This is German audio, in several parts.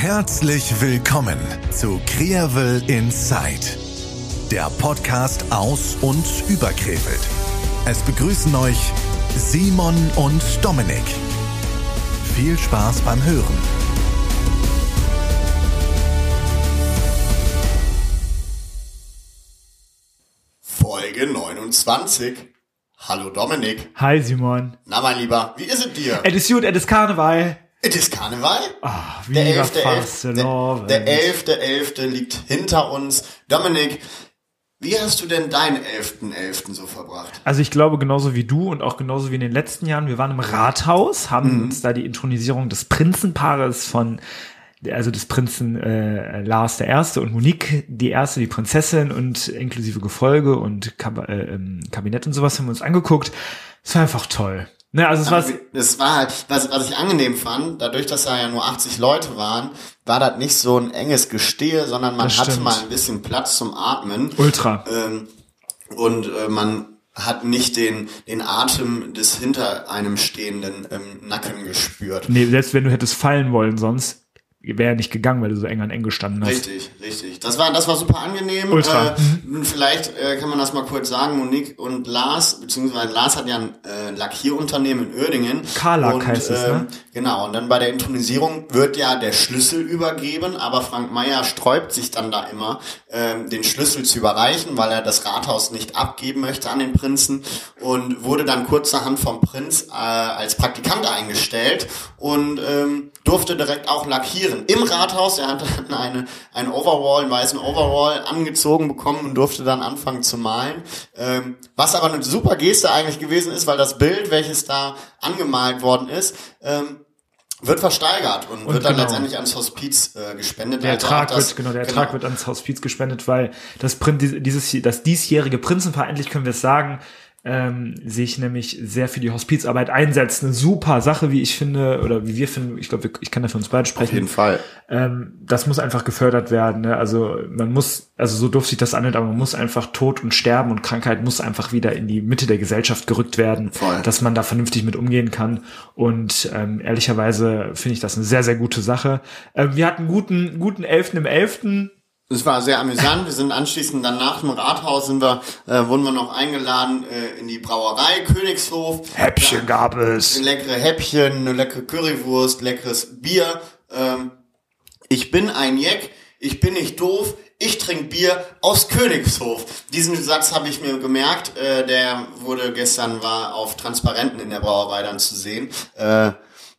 Herzlich willkommen zu Kreavel Inside, der Podcast aus und über Krefeld. Es begrüßen euch Simon und Dominik. Viel Spaß beim Hören. Folge 29. Hallo Dominik. Hi Simon. Na mein Lieber, wie ist es dir? Es ist gut, es ist Karneval. Es ist Karneval. Ah, der viva 11.11. Fastelovend. Der, der 11.11. liegt hinter uns. Dominik, wie hast du denn deinen 11.11. so verbracht? Also ich glaube genauso wie du und auch genauso wie in den letzten Jahren. Wir waren im Rathaus, haben uns da die Intronisierung des Prinzenpaares von also des Prinzen äh, Lars der Erste und Monique die Erste, die Prinzessin und inklusive Gefolge und Kab äh, ähm, Kabinett und sowas haben wir uns angeguckt. Es war einfach toll. Ne, also es war Das war halt, was, was ich angenehm fand, dadurch, dass da ja nur 80 Leute waren, war das nicht so ein enges Gestehe, sondern man hatte stimmt. mal ein bisschen Platz zum Atmen. ultra. Ähm, und äh, man hat nicht den, den Atem des hinter einem stehenden ähm, Nacken gespürt. Nee, selbst wenn du hättest fallen wollen sonst, wäre nicht gegangen, weil du so eng an eng gestanden hast. Richtig, richtig. Das war, das war super angenehm. Ultra. Äh, nun vielleicht äh, kann man das mal kurz sagen. Monique und Lars, beziehungsweise Lars hat ja ein äh, Lackierunternehmen in Uerdingen. Karlack Und, heißt es, ne? Genau. Und dann bei der Intronisierung wird ja der Schlüssel übergeben, aber Frank Meyer sträubt sich dann da immer, ähm, den Schlüssel zu überreichen, weil er das Rathaus nicht abgeben möchte an den Prinzen und wurde dann kurzerhand vom Prinz äh, als Praktikant eingestellt und ähm, durfte direkt auch lackieren. Im Rathaus, er hat dann eine, einen Overall, einen weißen Overall angezogen bekommen und durfte dann anfangen zu malen. Ähm, was aber eine super Geste eigentlich gewesen ist, weil das Bild, welches da angemalt worden ist, ähm, wird versteigert und, Und wird dann genau. letztendlich ans Hospiz äh, gespendet. Der Also Ertrag das- wird, genau, der Ertrag wird ans Hospiz gespendet, weil das Prin dieses, das diesjährige Prinzenpaar, endlich können wir es sagen, ähm, sich nämlich sehr für die Hospizarbeit einsetzt. Eine super Sache, wie ich finde, oder wie wir finden, ich glaube, ich kann da für uns beide Auf sprechen. jeden Fall. Ähm, das muss einfach gefördert werden. Ne? Also man muss, also so doof sich das anhört, aber man muss einfach Tod und Sterben und Krankheit muss einfach wieder in die Mitte der Gesellschaft gerückt werden, Voll. dass man da vernünftig mit umgehen kann. Und ähm, ehrlicherweise finde ich das eine sehr, sehr gute Sache. Ähm, wir hatten guten, guten Elften im Elften. Es war sehr amüsant. Wir sind anschließend dann nach dem Rathaus sind wir, äh, wurden wir noch eingeladen äh, in die Brauerei Königshof. Häppchen gab es. leckere Häppchen, eine leckere Currywurst, leckeres Bier. Ähm, ich bin ein Jeck, ich bin nicht doof, ich trinke Bier aus Königshof. Diesen Satz habe ich mir gemerkt, äh, der wurde gestern war auf Transparenten in der Brauerei dann zu sehen. Äh,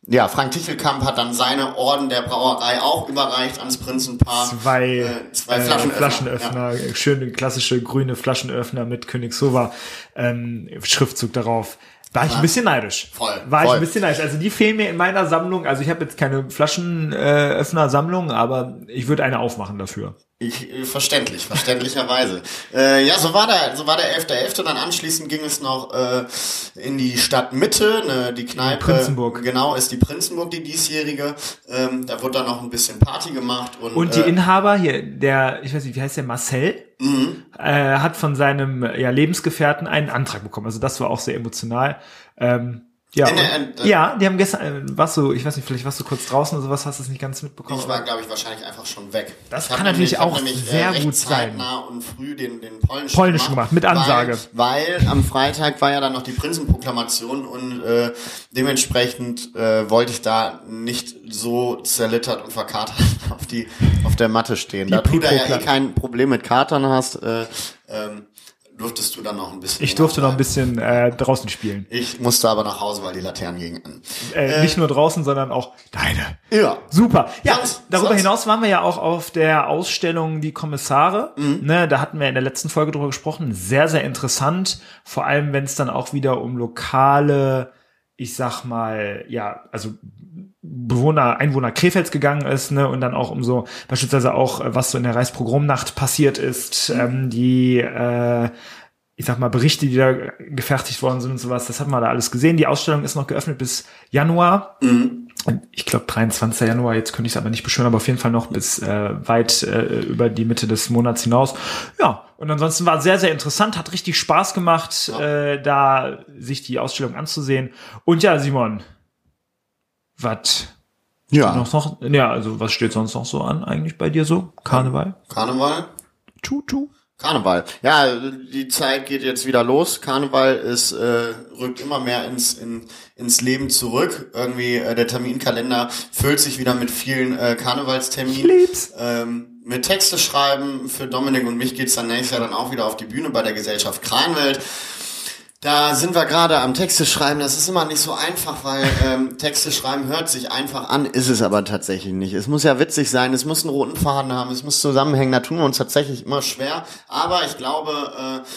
ja, Frank Tichelkamp hat dann seine Orden der Brauerei auch überreicht ans Prinzenpaar. Zwei, äh, zwei äh, Flaschenöffner. Flaschenöffner schöne klassische grüne Flaschenöffner mit Königshova ähm, Schriftzug darauf. War ich ein bisschen neidisch. Voll, War ich voll. ein bisschen neidisch. Also die fehlen mir in meiner Sammlung. Also ich habe jetzt keine Flaschenöffner-Sammlung, aber ich würde eine aufmachen dafür. Ich, verständlich, verständlicherweise. Äh, ja, so war der, so war der 11.11. Dann anschließend ging es noch äh, in die Stadtmitte, ne, die Kneipe. Prinzenburg. Genau, ist die Prinzenburg, die diesjährige. Ähm, da wurde dann noch ein bisschen Party gemacht. Und, Und die äh, Inhaber hier, der, ich weiß nicht, wie heißt der, Marcel, Mhm. äh, hat von seinem ja, Lebensgefährten einen Antrag bekommen. Also das war auch sehr emotional. Ähm, ja, In der- äh, ja, die haben gestern, äh, warst du, ich weiß nicht, vielleicht warst du kurz draußen oder sowas, hast du es nicht ganz mitbekommen. ich war, glaube ich, wahrscheinlich einfach schon weg. Das Ich kann natürlich nämlich- auch nämlich, sehr recht gut sein. und früh den, den polnischen, Polnischen gemacht, mit Ansage. Weil, weil am Freitag war ja dann noch die Prinzenproklamation und äh, dementsprechend äh, wollte ich da nicht so zerlittert und verkatert auf die auf der Matte stehen. Da du da ja eh kein Problem mit Katern hast, äh, ähm, durftest du dann noch ein bisschen. Ich durfte noch ein bisschen äh, draußen spielen. Ich musste aber nach Hause, weil die Laternen gingen an. Äh, nicht nur draußen, sondern auch deine. Ja. Super. Ja, Sonst- darüber sonst- hinaus waren wir ja auch auf der Ausstellung Die Kommissare. Mhm. Ne, da hatten wir in der letzten Folge drüber gesprochen. Sehr, sehr interessant. Vor allem, wenn es dann auch wieder um lokale, ich sag mal, ja, also Bewohner, Einwohner Krefelds gegangen ist, ne, und dann auch um so, beispielsweise auch, äh, was so in der Reichspogromnacht passiert ist, ähm, die, äh, ich sag mal, Berichte, die da gefertigt worden sind und sowas, das hat man da alles gesehen. Die Ausstellung ist noch geöffnet bis Januar. Ich glaube 23. Januar, jetzt könnte ich es aber nicht beschwören, aber auf jeden Fall noch bis äh, weit äh, über die Mitte des Monats hinaus. Ja, und ansonsten war sehr, sehr interessant, hat richtig Spaß gemacht, äh, da sich die Ausstellung anzusehen. Und ja, Simon, was Ja. Noch, noch, ja, also was steht sonst noch so an eigentlich bei dir so? Karneval? Karneval? Tschu. Karneval. Ja, die Zeit geht jetzt wieder los. Karneval ist äh, rückt immer mehr ins in, ins Leben zurück. Irgendwie äh, der Terminkalender füllt sich wieder mit vielen äh, Karnevalsterminen. Ich lieb's. Ähm, mit Texte schreiben für Dominik und mich geht's dann nächstes Jahr dann auch wieder auf die Bühne bei der Gesellschaft Kranwelt. Da sind wir gerade am Texte schreiben. Das ist immer nicht so einfach, weil ähm, Texte schreiben hört sich einfach an, ist es aber tatsächlich nicht. Es muss ja witzig sein, es muss einen roten Faden haben, es muss zusammenhängen. Da tun wir uns tatsächlich immer schwer. Aber ich glaube, äh,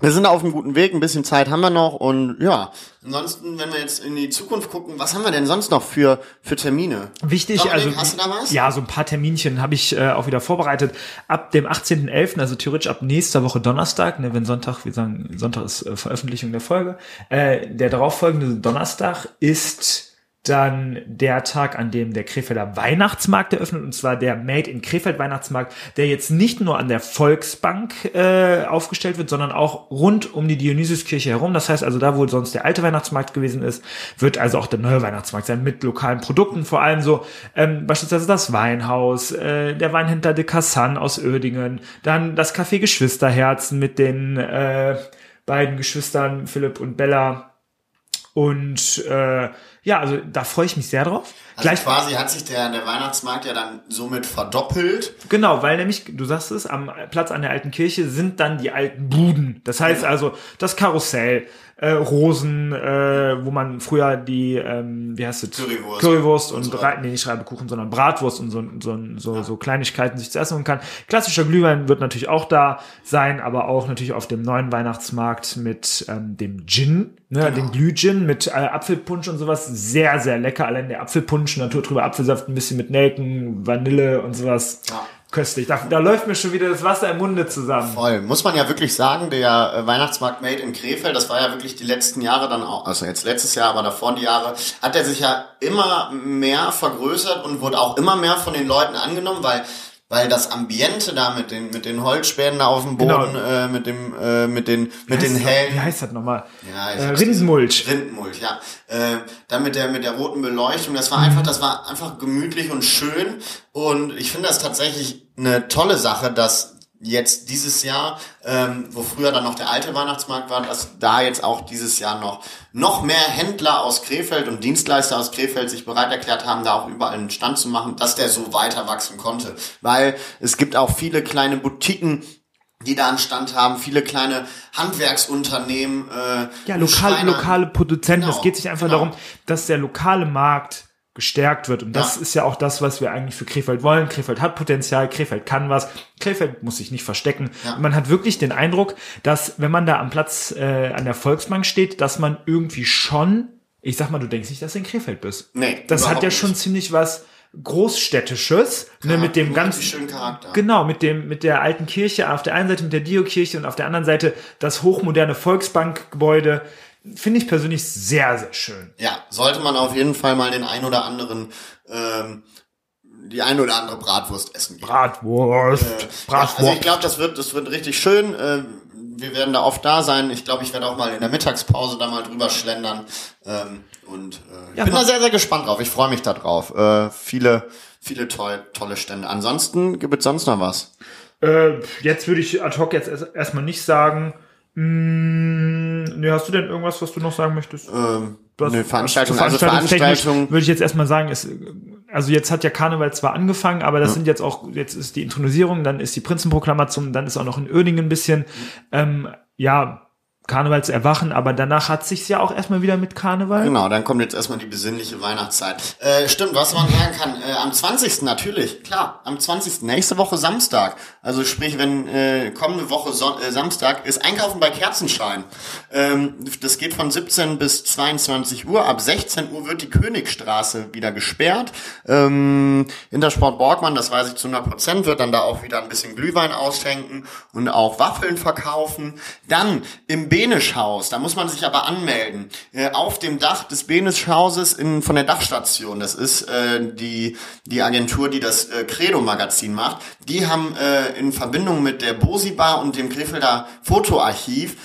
wir sind auf einem guten Weg, ein bisschen Zeit haben wir noch und ja, ansonsten, wenn wir jetzt in die Zukunft gucken, was haben wir denn sonst noch für, für Termine? Wichtig, Dominik, also hast du da was? ja, so ein paar Terminchen habe ich äh, auch wieder vorbereitet. Ab dem 18.11., also theoretisch ab nächster Woche Donnerstag, ne, wenn Sonntag, wir sagen, Sonntag ist äh, Veröffentlichung der Folge, äh, der darauffolgende Donnerstag ist dann der Tag, an dem der Krefelder Weihnachtsmarkt eröffnet, und zwar der Made in Krefeld Weihnachtsmarkt, der jetzt nicht nur an der Volksbank äh, aufgestellt wird, sondern auch rund um die Dionysiuskirche herum. Das heißt also, da wo sonst der alte Weihnachtsmarkt gewesen ist, wird also auch der neue Weihnachtsmarkt sein mit lokalen Produkten, vor allem so ähm, beispielsweise das Weinhaus, äh, der Weinhändler de Cassan aus Oerdingen, dann das Café Geschwisterherzen mit den äh, beiden Geschwistern Philipp und Bella und äh, ja, also da freue ich mich sehr drauf. Also Gleich quasi hat sich der, der Weihnachtsmarkt ja dann somit verdoppelt. Genau, weil nämlich, du sagst es, am Platz an der alten Kirche sind dann die alten Buden. Das heißt also das Karussell, äh, Rosen, äh, wo man früher die, ähm, wie heißt es? Currywurst. Currywurst und, Und so. Nee, nicht Reibekuchen, sondern Bratwurst und so, so, so, so Kleinigkeiten sich zu essen holen kann. Klassischer Glühwein wird natürlich auch da sein, aber auch natürlich auf dem neuen Weihnachtsmarkt mit ähm, dem Gin, ne, Genau. dem Glühgin mit äh, Apfelpunsch und sowas. Sehr, sehr lecker. Allein der Apfelpunsch, naturtrüber Apfelsaft, ein bisschen mit Nelken, Vanille und sowas. Ja. Köstlich. Da, da läuft mir schon wieder das Wasser im Munde zusammen. Voll. Muss man ja wirklich sagen, der äh, Weihnachtsmarkt Made in Krefeld, das war ja wirklich die letzten Jahre dann auch, also jetzt letztes Jahr, aber davor die Jahre, hat er sich ja immer mehr vergrößert und wurde auch immer mehr von den Leuten angenommen, weil weil das Ambiente da mit den mit den Holzspänen da auf dem Boden, Genau. äh, mit dem äh, mit den mit den Wie hellen Wie heißt das nochmal? Ja, äh, Rindenmulch. Rindenmulch, ja. Äh, dann mit der mit der roten Beleuchtung, das war einfach, das war einfach gemütlich und schön. Und ich finde das tatsächlich eine tolle Sache, dass jetzt dieses Jahr, ähm, wo früher dann noch der alte Weihnachtsmarkt war, dass da jetzt auch dieses Jahr noch noch mehr Händler aus Krefeld und Dienstleister aus Krefeld sich bereit erklärt haben, da auch überall einen Stand zu machen, dass der so weiter wachsen konnte. Weil es gibt auch viele kleine Boutiquen, die da einen Stand haben, viele kleine Handwerksunternehmen. Äh, Ja, lokal, lokale Produzenten. Genau, es geht sich einfach genau. darum, dass der lokale Markt gestärkt wird. Und das Ja. ist ja auch das, was wir eigentlich für Krefeld wollen. Krefeld hat Potenzial, Krefeld kann was, Krefeld muss sich nicht verstecken. Ja. Man hat wirklich den Eindruck, dass wenn man da am Platz äh, an der Volksbank steht, dass man irgendwie schon, ich sag mal, du denkst nicht, dass du in Krefeld bist. Nee, das hat ja schon nicht. ziemlich was Großstädtisches, ne, mit dem ganzen schönen Charakter. Genau, mit dem, mit der alten Kirche, auf der einen Seite mit der Dio-Kirche und auf der anderen Seite das hochmoderne Volksbankgebäude. Finde ich persönlich sehr, sehr schön. Ja, sollte man auf jeden Fall mal den ein oder anderen, ähm, die ein oder andere Bratwurst essen gehen. Bratwurst. Ja, Bratwurst. also ich glaube, das wird, das wird richtig schön. Äh, wir werden da oft da sein. Ich glaube, ich werde auch mal in der Mittagspause da mal drüber schlendern. Ähm, und äh, ich Ja, bin da sehr, sehr gespannt drauf. Ich freue mich da drauf. Äh, viele, viele toll, tolle Stände. Ansonsten gibt es sonst noch was. Äh, jetzt würde ich ad hoc jetzt erst- erstmal nicht sagen. Mm, nee, hast du denn irgendwas, was du noch sagen möchtest? Ähm, Was- eine Veranstaltung, also Veranstaltung. Würde ich jetzt erstmal sagen, ist, also jetzt hat ja Karneval zwar angefangen, aber das sind jetzt auch, jetzt ist die Intronisierung, dann ist die Prinzenproklamation, dann ist auch noch in Oerdingen ein bisschen, ähm, ja, Karneval zu erwachen, aber danach hat sich's ja auch erstmal wieder mit Karneval. Genau, dann kommt jetzt erstmal die besinnliche Weihnachtszeit. Äh, stimmt, was man sagen kann, äh, am 20. natürlich, klar, am 20. nächste Woche Samstag. Also sprich, wenn äh, kommende Woche Son äh, Samstag ist Einkaufen bei Kerzenschein. Ähm, das geht von 17 bis 22 Uhr. Ab 16 Uhr wird die Königstraße wieder gesperrt. Ähm, Intersport Borgmann, das weiß ich zu 100 Prozent, wird dann da auch wieder ein bisschen Glühwein ausschenken und auch Waffeln verkaufen. Dann im Benischhaus, da muss man sich aber anmelden, äh, auf dem Dach des Benischhauses in, von der Dachstation, das ist äh, die, die Agentur, die das äh, Credo-Magazin macht, die haben äh, in Verbindung mit der Bosi Bar und dem Krefelder Fotoarchiv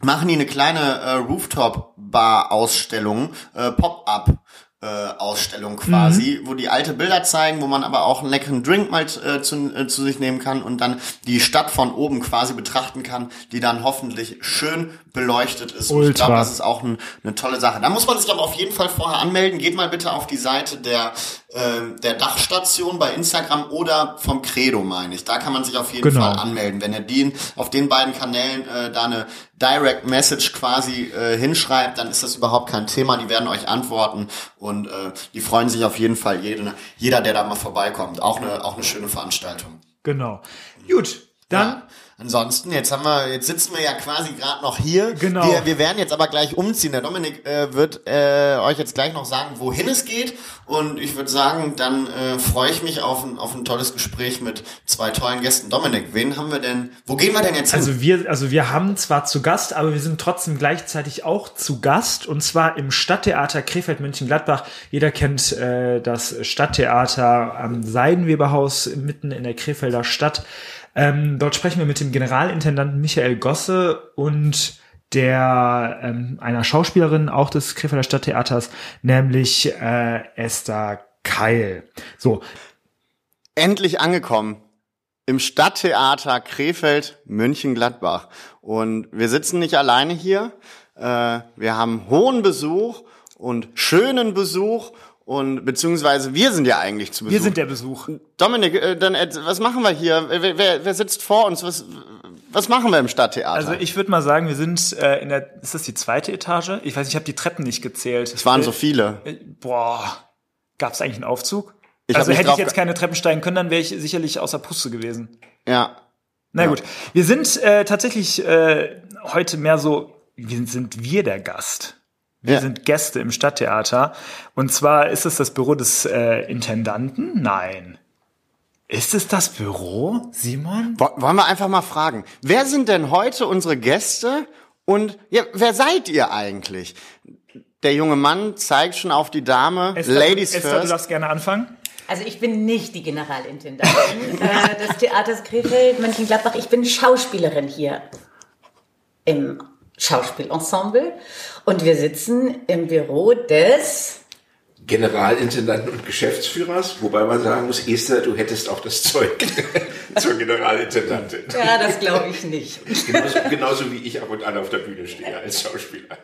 machen die eine kleine äh, Rooftop-Bar-Ausstellung, äh, Pop-up. Äh, Ausstellung quasi, mhm. wo die alte Bilder zeigen, wo man aber auch einen leckeren Drink mal äh, zu, äh, zu sich nehmen kann und dann die Stadt von oben quasi betrachten kann, die dann hoffentlich schön beleuchtet ist. Ultra. Und ich glaube, das ist auch ein, eine tolle Sache. Da muss man sich aber auf jeden Fall vorher anmelden. Geht mal bitte auf die Seite der, äh, der Dachstation bei Instagram oder vom Credo, meine ich. Da kann man sich auf jeden genau. Fall anmelden. Wenn ihr den auf den beiden Kanälen äh, da eine Direct Message quasi äh, hinschreibt, dann ist das überhaupt kein Thema. Die werden euch antworten und äh, die freuen sich auf jeden Fall jeder, jeder, der da mal vorbeikommt. Auch eine, auch eine schöne Veranstaltung. Genau. Gut, dann. Ja. Ansonsten, jetzt haben wir, jetzt sitzen wir ja quasi gerade noch hier. Genau. Wir, wir werden jetzt aber gleich umziehen. Der Dominik äh, wird äh, euch jetzt gleich noch sagen, wohin es geht. Und ich würde sagen, dann äh, freue ich mich auf ein, auf ein tolles Gespräch mit zwei tollen Gästen. Dominik, wen haben wir denn? Wo gehen wir denn jetzt hin? Also wir, also wir haben zwar zu Gast, aber wir sind trotzdem gleichzeitig auch zu Gast. Und zwar im Stadttheater Krefeld München-Gladbach. Jeder kennt äh, das Stadttheater am Seidenweberhaus mitten in der Krefelder Stadt. Ähm, dort sprechen wir mit dem Generalintendanten Michael Gosse und der ähm, einer Schauspielerin auch des Krefelder Stadttheaters, nämlich äh, Esther Keil. So. Endlich angekommen im Stadttheater Krefeld München-Gladbach. Und wir sitzen nicht alleine hier. Äh, wir haben hohen Besuch und schönen Besuch und beziehungsweise wir sind ja eigentlich zu Besuch. Wir sind der Besuch. Dominik, äh, dann äh, was machen wir hier? Wer, wer, wer sitzt vor uns? Was, was machen wir im Stadttheater? Also ich würde mal sagen, wir sind äh, in der, ist das die zweite Etage? Ich weiß, ich habe die Treppen nicht gezählt. Es waren äh, so viele. Äh, boah, gab es eigentlich einen Aufzug? Ich also hätte ich jetzt keine Treppen steigen können, dann wäre ich sicherlich außer Puste gewesen. Ja. Na ja. gut, wir sind äh, tatsächlich äh, heute mehr so, wie sind wir der Gast? Wir ja. sind Gäste im Stadttheater. Und zwar ist es das Büro des äh, Intendanten? Nein. Ist es das Büro, Simon? Wollen wir einfach mal fragen. Wer sind denn heute unsere Gäste? Und ja, wer seid ihr eigentlich? Der junge Mann zeigt schon auf die Dame. Esther, Ladies Esther, first. du darfst gerne anfangen. Also ich bin nicht die Generalintendantin äh, des Theaters Krefeld Mönchengladbach. Ich bin Schauspielerin hier im Schauspielensemble und wir sitzen im Büro des Generalintendanten und Geschäftsführers, wobei man sagen muss, Esther, du hättest auch das Zeug zur Generalintendantin. Ja, das glaube ich nicht. Genauso, genauso, wie ich ab und an auf der Bühne stehe als Schauspieler.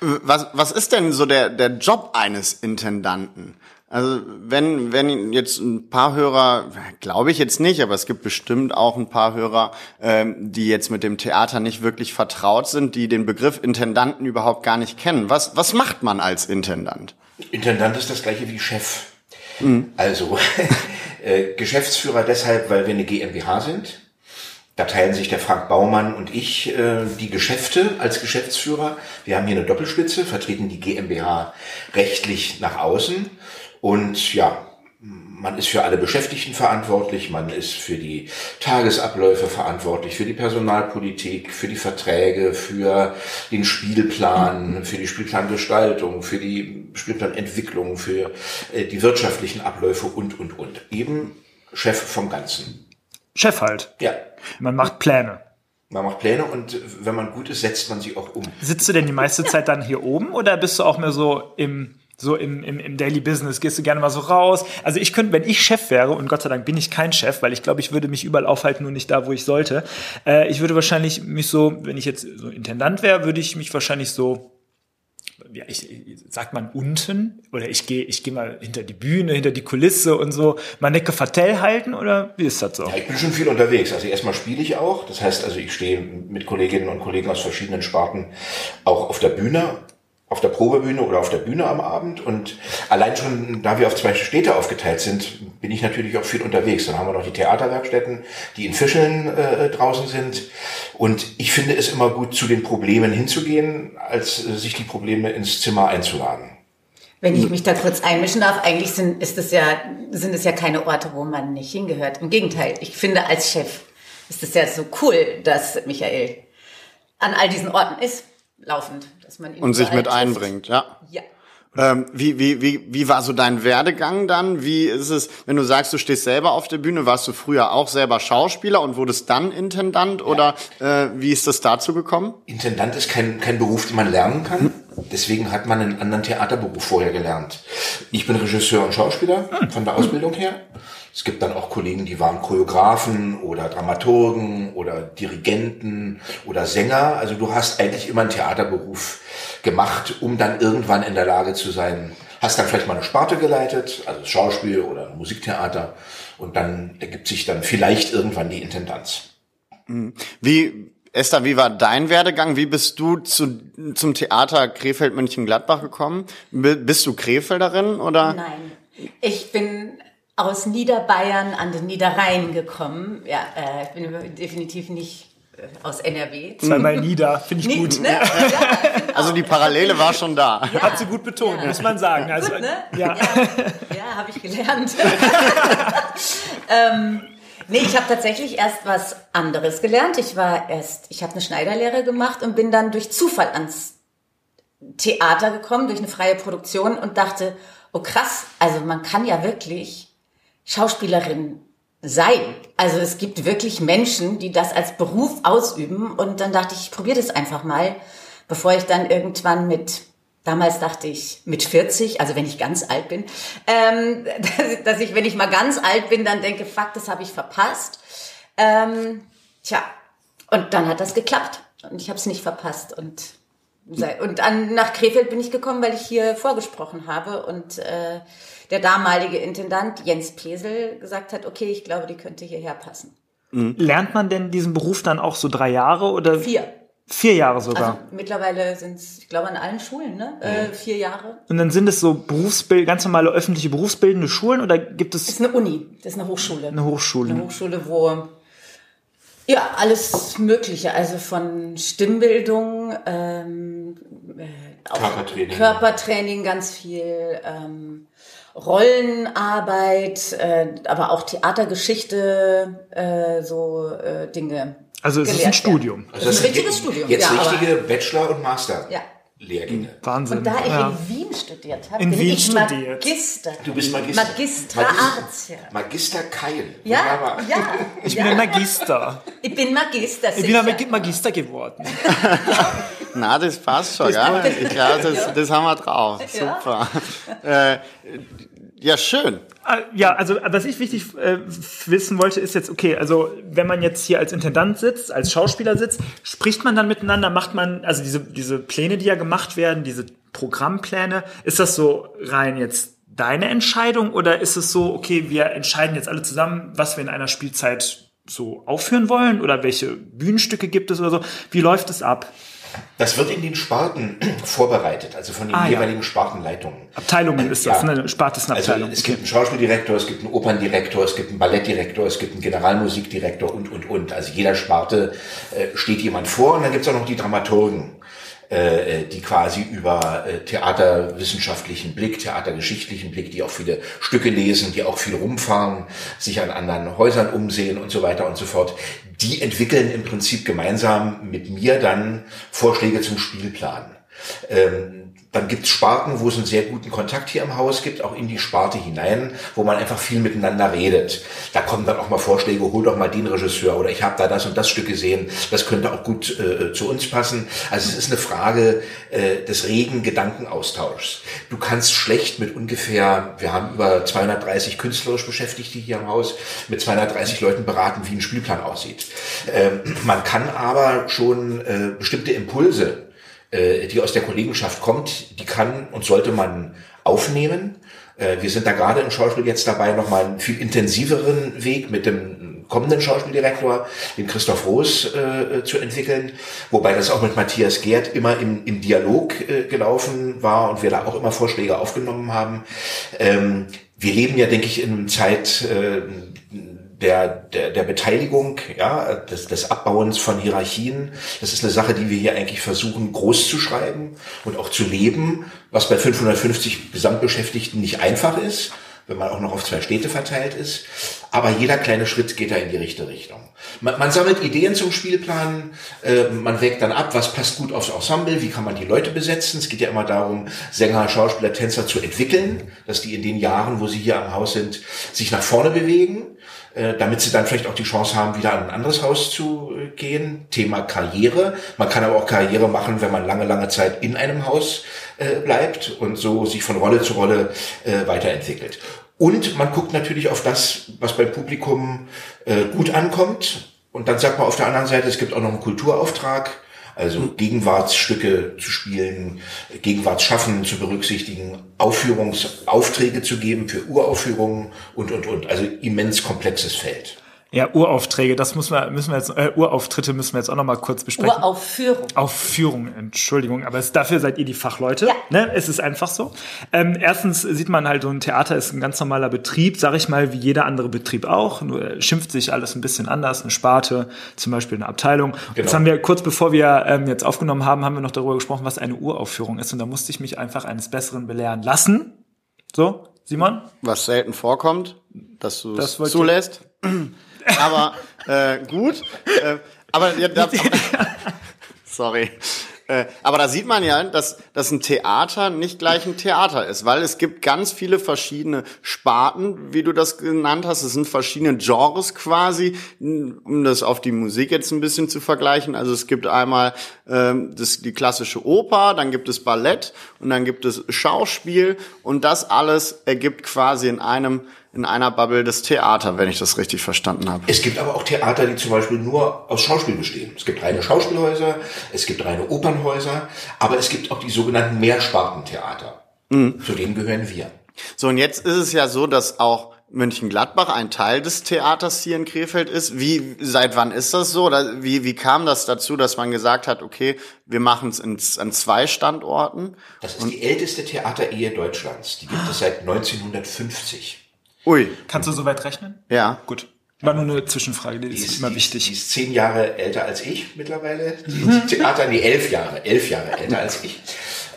Was, was ist denn so der, der Job eines Intendanten? Also wenn, wenn jetzt ein paar Hörer, glaube ich jetzt nicht, aber es gibt bestimmt auch ein paar Hörer, ähm, die jetzt mit dem Theater nicht wirklich vertraut sind, die den Begriff Intendanten überhaupt gar nicht kennen. Was, was macht man als Intendant? Intendant ist das gleiche wie Chef. Mhm. Also äh, Geschäftsführer deshalb, weil wir eine GmbH sind. Da teilen sich der Frank Baumann und ich äh, die Geschäfte als Geschäftsführer. Wir haben hier eine Doppelspitze, vertreten die GmbH rechtlich nach außen und ja, man ist für alle Beschäftigten verantwortlich, man ist für die Tagesabläufe verantwortlich, für die Personalpolitik, für die Verträge, für den Spielplan, für die Spielplangestaltung, für die Spielplanentwicklung, für äh, die wirtschaftlichen Abläufe und, und, und. Eben Chef vom Ganzen. Chef halt. Ja. Man macht Pläne. Man macht Pläne und wenn man gut ist, setzt man sie auch um. Sitzt du denn die meiste Zeit dann hier oben oder bist du auch mehr so im so im, im, im Daily Business gehst du gerne mal so raus. Also ich könnte, wenn ich Chef wäre, und Gott sei Dank bin ich kein Chef, weil ich glaube, ich würde mich überall aufhalten, nur nicht da, wo ich sollte. Äh, ich würde wahrscheinlich mich so, wenn ich jetzt so Intendant wäre, würde ich mich wahrscheinlich so ja, ich, sagt man unten oder ich gehe ich gehe mal hinter die Bühne, hinter die Kulisse und so mal Necke Vertell halten oder wie ist das so? Ja, ich bin schon viel unterwegs. Also erstmal spiele ich auch. Das heißt also, ich stehe mit Kolleginnen und Kollegen aus verschiedenen Sparten auch auf der Bühne auf der Probebühne oder auf der Bühne am Abend. Und allein schon, da wir auf zwei Städte aufgeteilt sind, bin ich natürlich auch viel unterwegs. Dann haben wir noch die Theaterwerkstätten, die in Fischeln äh, draußen sind. Und ich finde es immer gut, zu den Problemen hinzugehen, als äh, sich die Probleme ins Zimmer einzuladen. Wenn ich mich da kurz einmischen darf, eigentlich sind, ist es ja, sind es ja keine Orte, wo man nicht hingehört. Im Gegenteil, ich finde als Chef ist es ja so cool, dass Michael an all diesen Orten ist laufend, dass man ihn und sich mit einbringt, ja. Ja. Ähm, wie, wie, wie, wie war so dein Werdegang dann? Wie ist es, wenn du sagst, du stehst selber auf der Bühne, warst du früher auch selber Schauspieler und wurdest dann Intendant ja. oder äh, wie ist das dazu gekommen? Intendant ist kein, kein Beruf, den man lernen kann. Deswegen hat man einen anderen Theaterberuf vorher gelernt. Ich bin Regisseur und Schauspieler von der Ausbildung her. Es gibt dann auch Kollegen, die waren Choreografen oder Dramaturgen oder Dirigenten oder Sänger. Also du hast eigentlich immer einen Theaterberuf gemacht, um dann irgendwann in der Lage zu sein, hast dann vielleicht mal eine Sparte geleitet, also Schauspiel oder Musiktheater und dann ergibt sich dann vielleicht irgendwann die Intendanz. Wie, Esther, wie war dein Werdegang? Wie bist du zu, zum Theater Krefeld-München-Gladbach gekommen? B bist du Krefelderin oder? Nein, ich bin aus Niederbayern an den Niederrhein gekommen. Ja, äh, ich bin definitiv nicht äh, aus NRW. Zweimal nieder, finde ich gut. Ne? Ja, find Also die Parallele war schon da. Ja. Hat sie gut betont, muss man sagen. Also, Gut, ne? ja. ja, ja habe ich gelernt. ähm, nee, ich habe tatsächlich erst was anderes gelernt. Ich war erst, ich habe eine Schneiderlehre gemacht und bin dann durch Zufall ans Theater gekommen, durch eine freie Produktion und dachte, oh krass, also man kann ja wirklich Schauspielerin sein. Also es gibt wirklich Menschen, die das als Beruf ausüben und dann dachte ich, ich probiere das einfach mal, bevor ich dann irgendwann mit, damals dachte ich mit 40, also wenn ich ganz alt bin, ähm, dass, dass ich, wenn ich mal ganz alt bin, dann denke, fuck, das habe ich verpasst. Ähm, tja, und dann hat das geklappt und ich habe es nicht verpasst und und dann nach Krefeld bin ich gekommen, weil ich hier vorgesprochen habe und äh, der damalige Intendant Jens Pesel gesagt hat, okay, ich glaube, die könnte hierher passen. Lernt man denn diesen Beruf dann auch so drei Jahre oder Vier. Vier Jahre sogar? Also mittlerweile sind es, ich glaube, an allen Schulen, ne? Äh, vier Jahre. Und dann sind es so Berufsbild, ganz normale öffentliche berufsbildende Schulen oder gibt Das es ist eine Uni, das ist eine Hochschule. eine Hochschule? Eine Hochschule, wo ja alles Mögliche, also von Stimmbildung, ähm, äh, auch Körpertraining. Körpertraining ganz viel, ähm, Rollenarbeit, äh, aber auch Theatergeschichte, äh, so äh, Dinge. Also es ist ein Studium. werden. Das ist ein richtiges Studium. Jetzt ja, aber- richtige Bachelor- und Master. Ja. Lehrgänge. Wahnsinn. Und da ich ja. in Wien studiert habe, In bin Wien ich studiert. Magister. Du bist Magister. Magistra Magister- Arts, ja. Magister Keil. Ja, Wunderbar. ja. ich ja. bin ein Magister. Ich bin Magister. Ich bin ein sicher. Mag- Magister geworden. Na, das passt schon, ja. Ich glaube, das, das haben wir drauf. Ja. Super. Äh, ja, schön. Ah, Ja, also was ich wichtig äh, wissen wollte, ist jetzt, okay, also wenn man jetzt hier als Intendant sitzt, als Schauspieler sitzt, spricht man dann miteinander, macht man, also diese, diese Pläne, die ja gemacht werden, diese Programmpläne, ist das so rein jetzt deine Entscheidung oder ist es so, okay, wir entscheiden jetzt alle zusammen, was wir in einer Spielzeit so aufführen wollen oder welche Bühnenstücke gibt es oder so? Wie läuft es ab? Das wird in den Sparten vorbereitet, also von den Ah, ja. jeweiligen Spartenleitungen. Abteilungen ist das, Ja. ne? Sparte ist eine Also es gibt einen Schauspieldirektor, es gibt einen Operndirektor, es gibt einen Ballettdirektor, es gibt einen Generalmusikdirektor und, und, und. Also jeder Sparte äh, steht jemand vor und dann gibt es auch noch die Dramaturgen, äh, die quasi über äh, theaterwissenschaftlichen Blick, theatergeschichtlichen Blick, die auch viele Stücke lesen, die auch viel rumfahren, sich an anderen Häusern umsehen und so weiter und so fort. Die entwickeln im Prinzip gemeinsam mit mir dann Vorschläge zum Spielplan. Ähm, dann gibt es Sparten, wo es einen sehr guten Kontakt hier im Haus gibt, auch in die Sparte hinein, wo man einfach viel miteinander redet. Da kommen dann auch mal Vorschläge, hol doch mal den Regisseur oder ich habe da das und das Stück gesehen, das könnte auch gut äh, zu uns passen. Also es ist eine Frage äh, des regen Gedankenaustauschs. Du kannst schlecht mit ungefähr, wir haben über 230 künstlerisch Beschäftigte hier im Haus, mit 230 Leuten beraten, wie ein Spielplan aussieht. Ähm, man kann aber schon äh, bestimmte Impulse äh, die aus der Kollegenschaft kommt, die kann und sollte man aufnehmen. Äh, Wir sind da gerade im Schauspiel jetzt dabei, nochmal einen viel intensiveren Weg mit dem kommenden Schauspieldirektor, dem Christoph Roos, äh, zu entwickeln. Wobei das auch mit Matthias Gerd immer im, im Dialog äh, gelaufen war und wir da auch immer Vorschläge aufgenommen haben. Ähm, wir leben ja, denke ich, in einer Zeit, äh, der, der, der Beteiligung, ja, des, des Abbauens von Hierarchien. Das ist eine Sache, die wir hier eigentlich versuchen groß zu schreiben und auch zu leben, was bei 550 Gesamtbeschäftigten nicht einfach ist, wenn man auch noch auf zwei Städte verteilt ist. aber jeder kleine Schritt geht da in die richtige Richtung. Man, man sammelt Ideen zum Spielplan, äh, man wägt dann ab, was passt gut aufs Ensemble, wie kann man die Leute besetzen. Es geht ja immer darum, Sänger, Schauspieler, Tänzer zu entwickeln, dass die in den Jahren, wo sie hier am Haus sind, sich nach vorne bewegen damit sie dann vielleicht auch die Chance haben, wieder an ein anderes Haus zu äh, gehen. Thema Karriere. Man kann aber auch Karriere machen, wenn man lange, lange Zeit in einem Haus äh, bleibt und so sich von Rolle zu Rolle äh, weiterentwickelt. Und man guckt natürlich auf das, was beim Publikum äh, gut ankommt. Und dann sagt man auf der anderen Seite, es gibt auch noch einen Kulturauftrag, also Gegenwartsstücke zu spielen, Gegenwartsschaffen zu berücksichtigen, Aufführungsaufträge zu geben für Uraufführungen und, und, und. Also immens komplexes Feld. Ja, Uraufträge, das müssen wir, müssen wir jetzt, äh, Urauftritte müssen wir jetzt auch noch mal kurz besprechen. Uraufführung. Aufführung, Entschuldigung, aber es, dafür seid ihr die Fachleute. Ja. Ne? Es ist einfach so. Ähm, erstens sieht man halt, so ein Theater ist ein ganz normaler Betrieb, sag ich mal, wie jeder andere Betrieb auch. Nur schimpft sich alles ein bisschen anders. Eine Sparte, zum Beispiel eine Abteilung. Jetzt haben wir kurz bevor wir ähm, jetzt aufgenommen haben, haben wir noch darüber gesprochen, was eine Uraufführung ist. Und da musste ich mich einfach eines Besseren belehren lassen. So, Simon? Was selten vorkommt, dass du Das zulässt. Aber äh, gut. Äh, aber ja, da, sorry. Äh, aber da sieht man ja, dass, dass ein Theater nicht gleich ein Theater ist, weil es gibt ganz viele verschiedene Sparten, wie du das genannt hast. Es sind verschiedene Genres quasi, um das auf die Musik jetzt ein bisschen zu vergleichen. Also es gibt einmal ähm, das, die klassische Oper, dann gibt es Ballett und dann gibt es Schauspiel und das alles ergibt quasi in einem in einer Bubble das Theater, wenn ich das richtig verstanden habe. Es gibt aber auch Theater, die zum Beispiel nur aus Schauspiel bestehen. Es gibt reine Schauspielhäuser, es gibt reine Opernhäuser, aber es gibt auch die sogenannten Mehrspartentheater. Zu denen gehören wir. So, und jetzt ist es ja so, dass auch Mönchengladbach ein Teil des Theaters hier in Krefeld ist. Wie, seit wann ist das so? Oder wie, wie kam das dazu, dass man gesagt hat, okay, wir machen es in, an zwei Standorten? Das ist die älteste Theaterehe Deutschlands. Die gibt es seit 1950. Ui, Kannst du soweit rechnen? ja. Gut. War nur eine Zwischenfrage, die ist, immer die, wichtig. Die ist zehn Jahre älter als ich mittlerweile. Die Theater, nee, elf Jahre, elf Jahre älter als ich.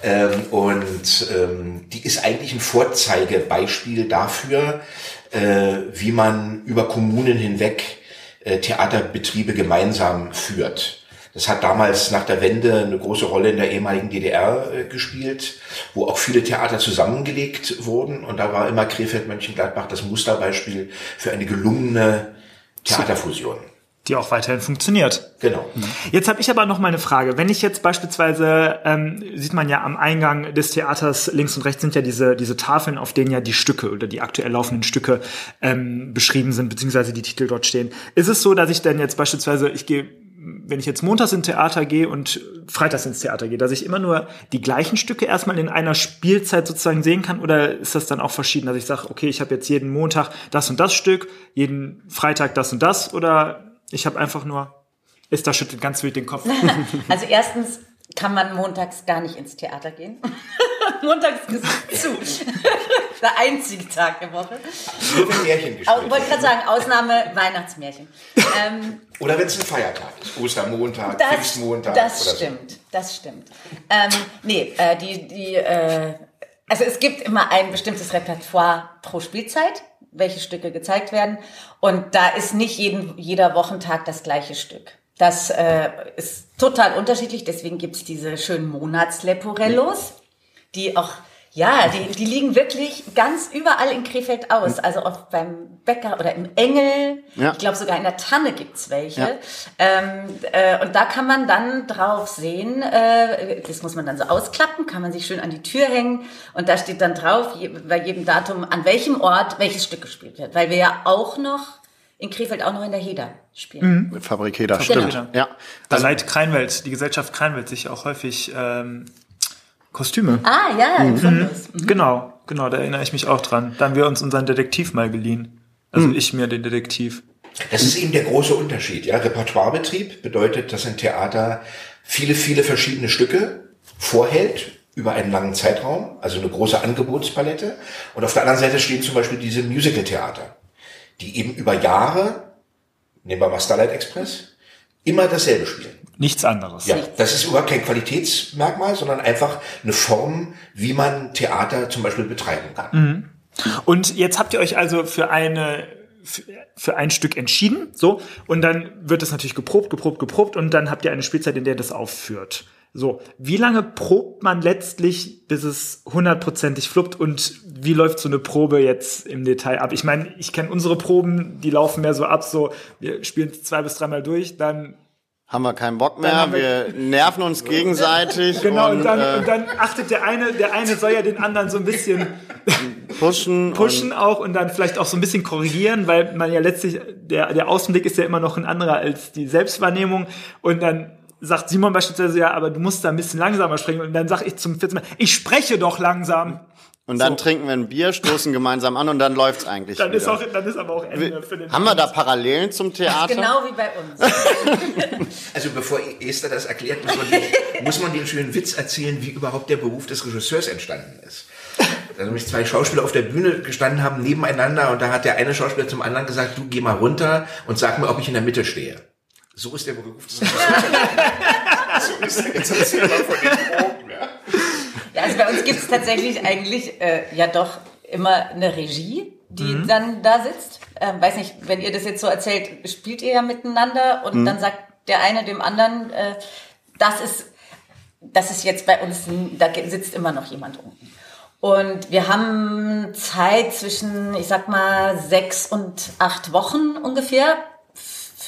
Ähm, und ähm, die ist eigentlich ein Vorzeigebeispiel dafür, wie man über Kommunen hinweg äh, Theaterbetriebe gemeinsam führt. Das hat damals nach der Wende eine große Rolle in der ehemaligen DDR äh, gespielt, wo auch viele Theater zusammengelegt wurden. Und da war immer Krefeld-Mönchengladbach das Musterbeispiel für eine gelungene Theaterfusion. Die auch weiterhin funktioniert. Genau. Jetzt habe ich aber noch mal eine Frage. Wenn ich jetzt beispielsweise, ähm, sieht man ja am Eingang des Theaters, links und rechts sind ja diese, diese Tafeln, auf denen ja die Stücke oder die aktuell laufenden Stücke ähm, beschrieben sind, beziehungsweise die Titel dort stehen. Ist es so, dass ich dann jetzt beispielsweise, ich gehe, wenn ich jetzt montags ins Theater gehe und freitags ins Theater gehe, dass ich immer nur die gleichen Stücke erstmal in einer Spielzeit sozusagen sehen kann? Oder ist das dann auch verschieden, dass ich sage, okay, ich habe jetzt jeden Montag das und das Stück, jeden Freitag das und das? Oder ich habe einfach nur ist da schüttelt ganz wild den Kopf. Also erstens kann man montags gar nicht ins Theater gehen. montags ist es zu. Der einzige Tag der Woche. Nur wenn Märchen Ich wollte gerade sagen, Ausnahme Weihnachtsmärchen. Ähm, Oder wenn es ein Feiertag ist. Ostermontag, das Pfingstmontag. das oder so. stimmt, das stimmt. Ähm, nee, äh, die, die, äh, also es gibt immer ein bestimmtes Repertoire pro Spielzeit, welche Stücke gezeigt werden. Und da ist nicht jeden, jeder Wochentag das gleiche Stück. Das äh, ist total unterschiedlich, deswegen gibt's diese schönen Monatsleporellos, die auch, ja, die, die liegen wirklich ganz überall in Krefeld aus. Also auch beim Bäcker oder im Engel. Ja. Ich glaube sogar in der Tanne gibt's welche. Ja. Ähm, äh, und da kann man dann drauf sehen, äh, das muss man dann so ausklappen, kann man sich schön an die Tür hängen und da steht dann drauf, je, bei jedem Datum, an welchem Ort welches Stück gespielt wird. Weil wir ja auch noch in Krefeld auch noch in der Heder spielen. Fabrik Heder, stimmt. Genau. Ja. Da leiht Kreinwelt, die Gesellschaft Kreinwelt sich auch häufig ähm, Kostüme. Ah ja, im Fundus. Genau, genau, da erinnere ich mich auch dran. Da haben wir uns unseren Detektiv mal geliehen. Also ich mir den Detektiv. Das ist eben der große Unterschied. Ja? Repertoirebetrieb bedeutet, dass ein Theater viele, viele verschiedene Stücke vorhält über einen langen Zeitraum, also eine große Angebotspalette. Und auf der anderen Seite stehen zum Beispiel diese Musical-Theater, die eben über Jahre, nehmen wir mal Starlight Express, immer dasselbe spielen. Nichts anderes. Ja, das ist überhaupt kein Qualitätsmerkmal, sondern einfach eine Form, wie man Theater zum Beispiel betreiben kann. Und jetzt habt ihr euch also für eine für, ein Stück entschieden, so und dann wird es natürlich geprobt, geprobt, geprobt und dann habt ihr eine Spielzeit, in der das aufführt. So, wie lange probt man letztlich, bis es hundertprozentig fluppt und wie läuft so eine Probe jetzt im Detail ab? Ich meine, ich kenne unsere Proben, die laufen mehr so ab, so wir spielen zwei bis dreimal durch, dann haben wir keinen Bock mehr, wir, wir- nerven uns gegenseitig genau und, und, dann, äh, und dann achtet der eine, der eine soll ja den anderen so ein bisschen pushen. pushen auch und dann vielleicht auch so ein bisschen korrigieren, weil man ja letztlich, der, der Außenblick ist ja immer noch ein anderer als die Selbstwahrnehmung und dann sagt Simon beispielsweise, ja, aber du musst da ein bisschen langsamer sprechen und dann sage ich zum vierten Mal, ich spreche doch langsam. Und, dann so. trinken wir ein Bier, stoßen gemeinsam an und dann läuft's eigentlich Dann wieder. ist, auch, dann ist aber auch Ende für den Haben wir da Parallelen zum Theater? Genau wie bei uns. Also bevor Esther das erklärt, muss man, den, muss man den schönen Witz erzählen, wie überhaupt der Beruf des Regisseurs entstanden ist. Da nämlich zwei Schauspieler auf der Bühne gestanden haben, nebeneinander, und da hat der eine Schauspieler zum anderen gesagt, du geh mal runter und sag mir, ob ich in der Mitte stehe. So ist der Beruf des Regisseurs. so ist er jetzt erzähl mal von den Proben, ja. Ja, also bei uns gibt es tatsächlich eigentlich äh, ja doch immer eine Regie, die dann da sitzt. Ähm, weiß nicht, wenn ihr das jetzt so erzählt, spielt ihr ja miteinander und dann sagt der eine dem anderen, äh, das ist, das ist jetzt bei uns, da sitzt immer noch jemand unten. Und wir haben Zeit zwischen, ich sag mal, sechs und acht Wochen ungefähr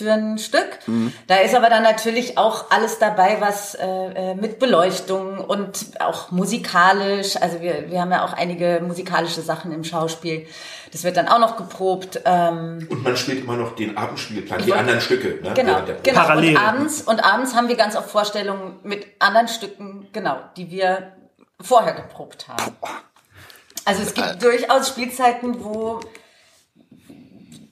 für ein Stück. Da ist aber dann natürlich auch alles dabei, was äh, äh, mit Beleuchtung und auch musikalisch. Also wir, wir haben ja auch einige musikalische Sachen im Schauspiel. Das wird dann auch noch geprobt. Ähm, Und man spielt immer noch den Abendspielplan, die anderen Stücke. Ne, genau, genau. Parallel. Und abends und abends haben wir ganz oft Vorstellungen mit anderen Stücken, genau, die wir vorher geprobt haben. Also es gibt durchaus Spielzeiten, wo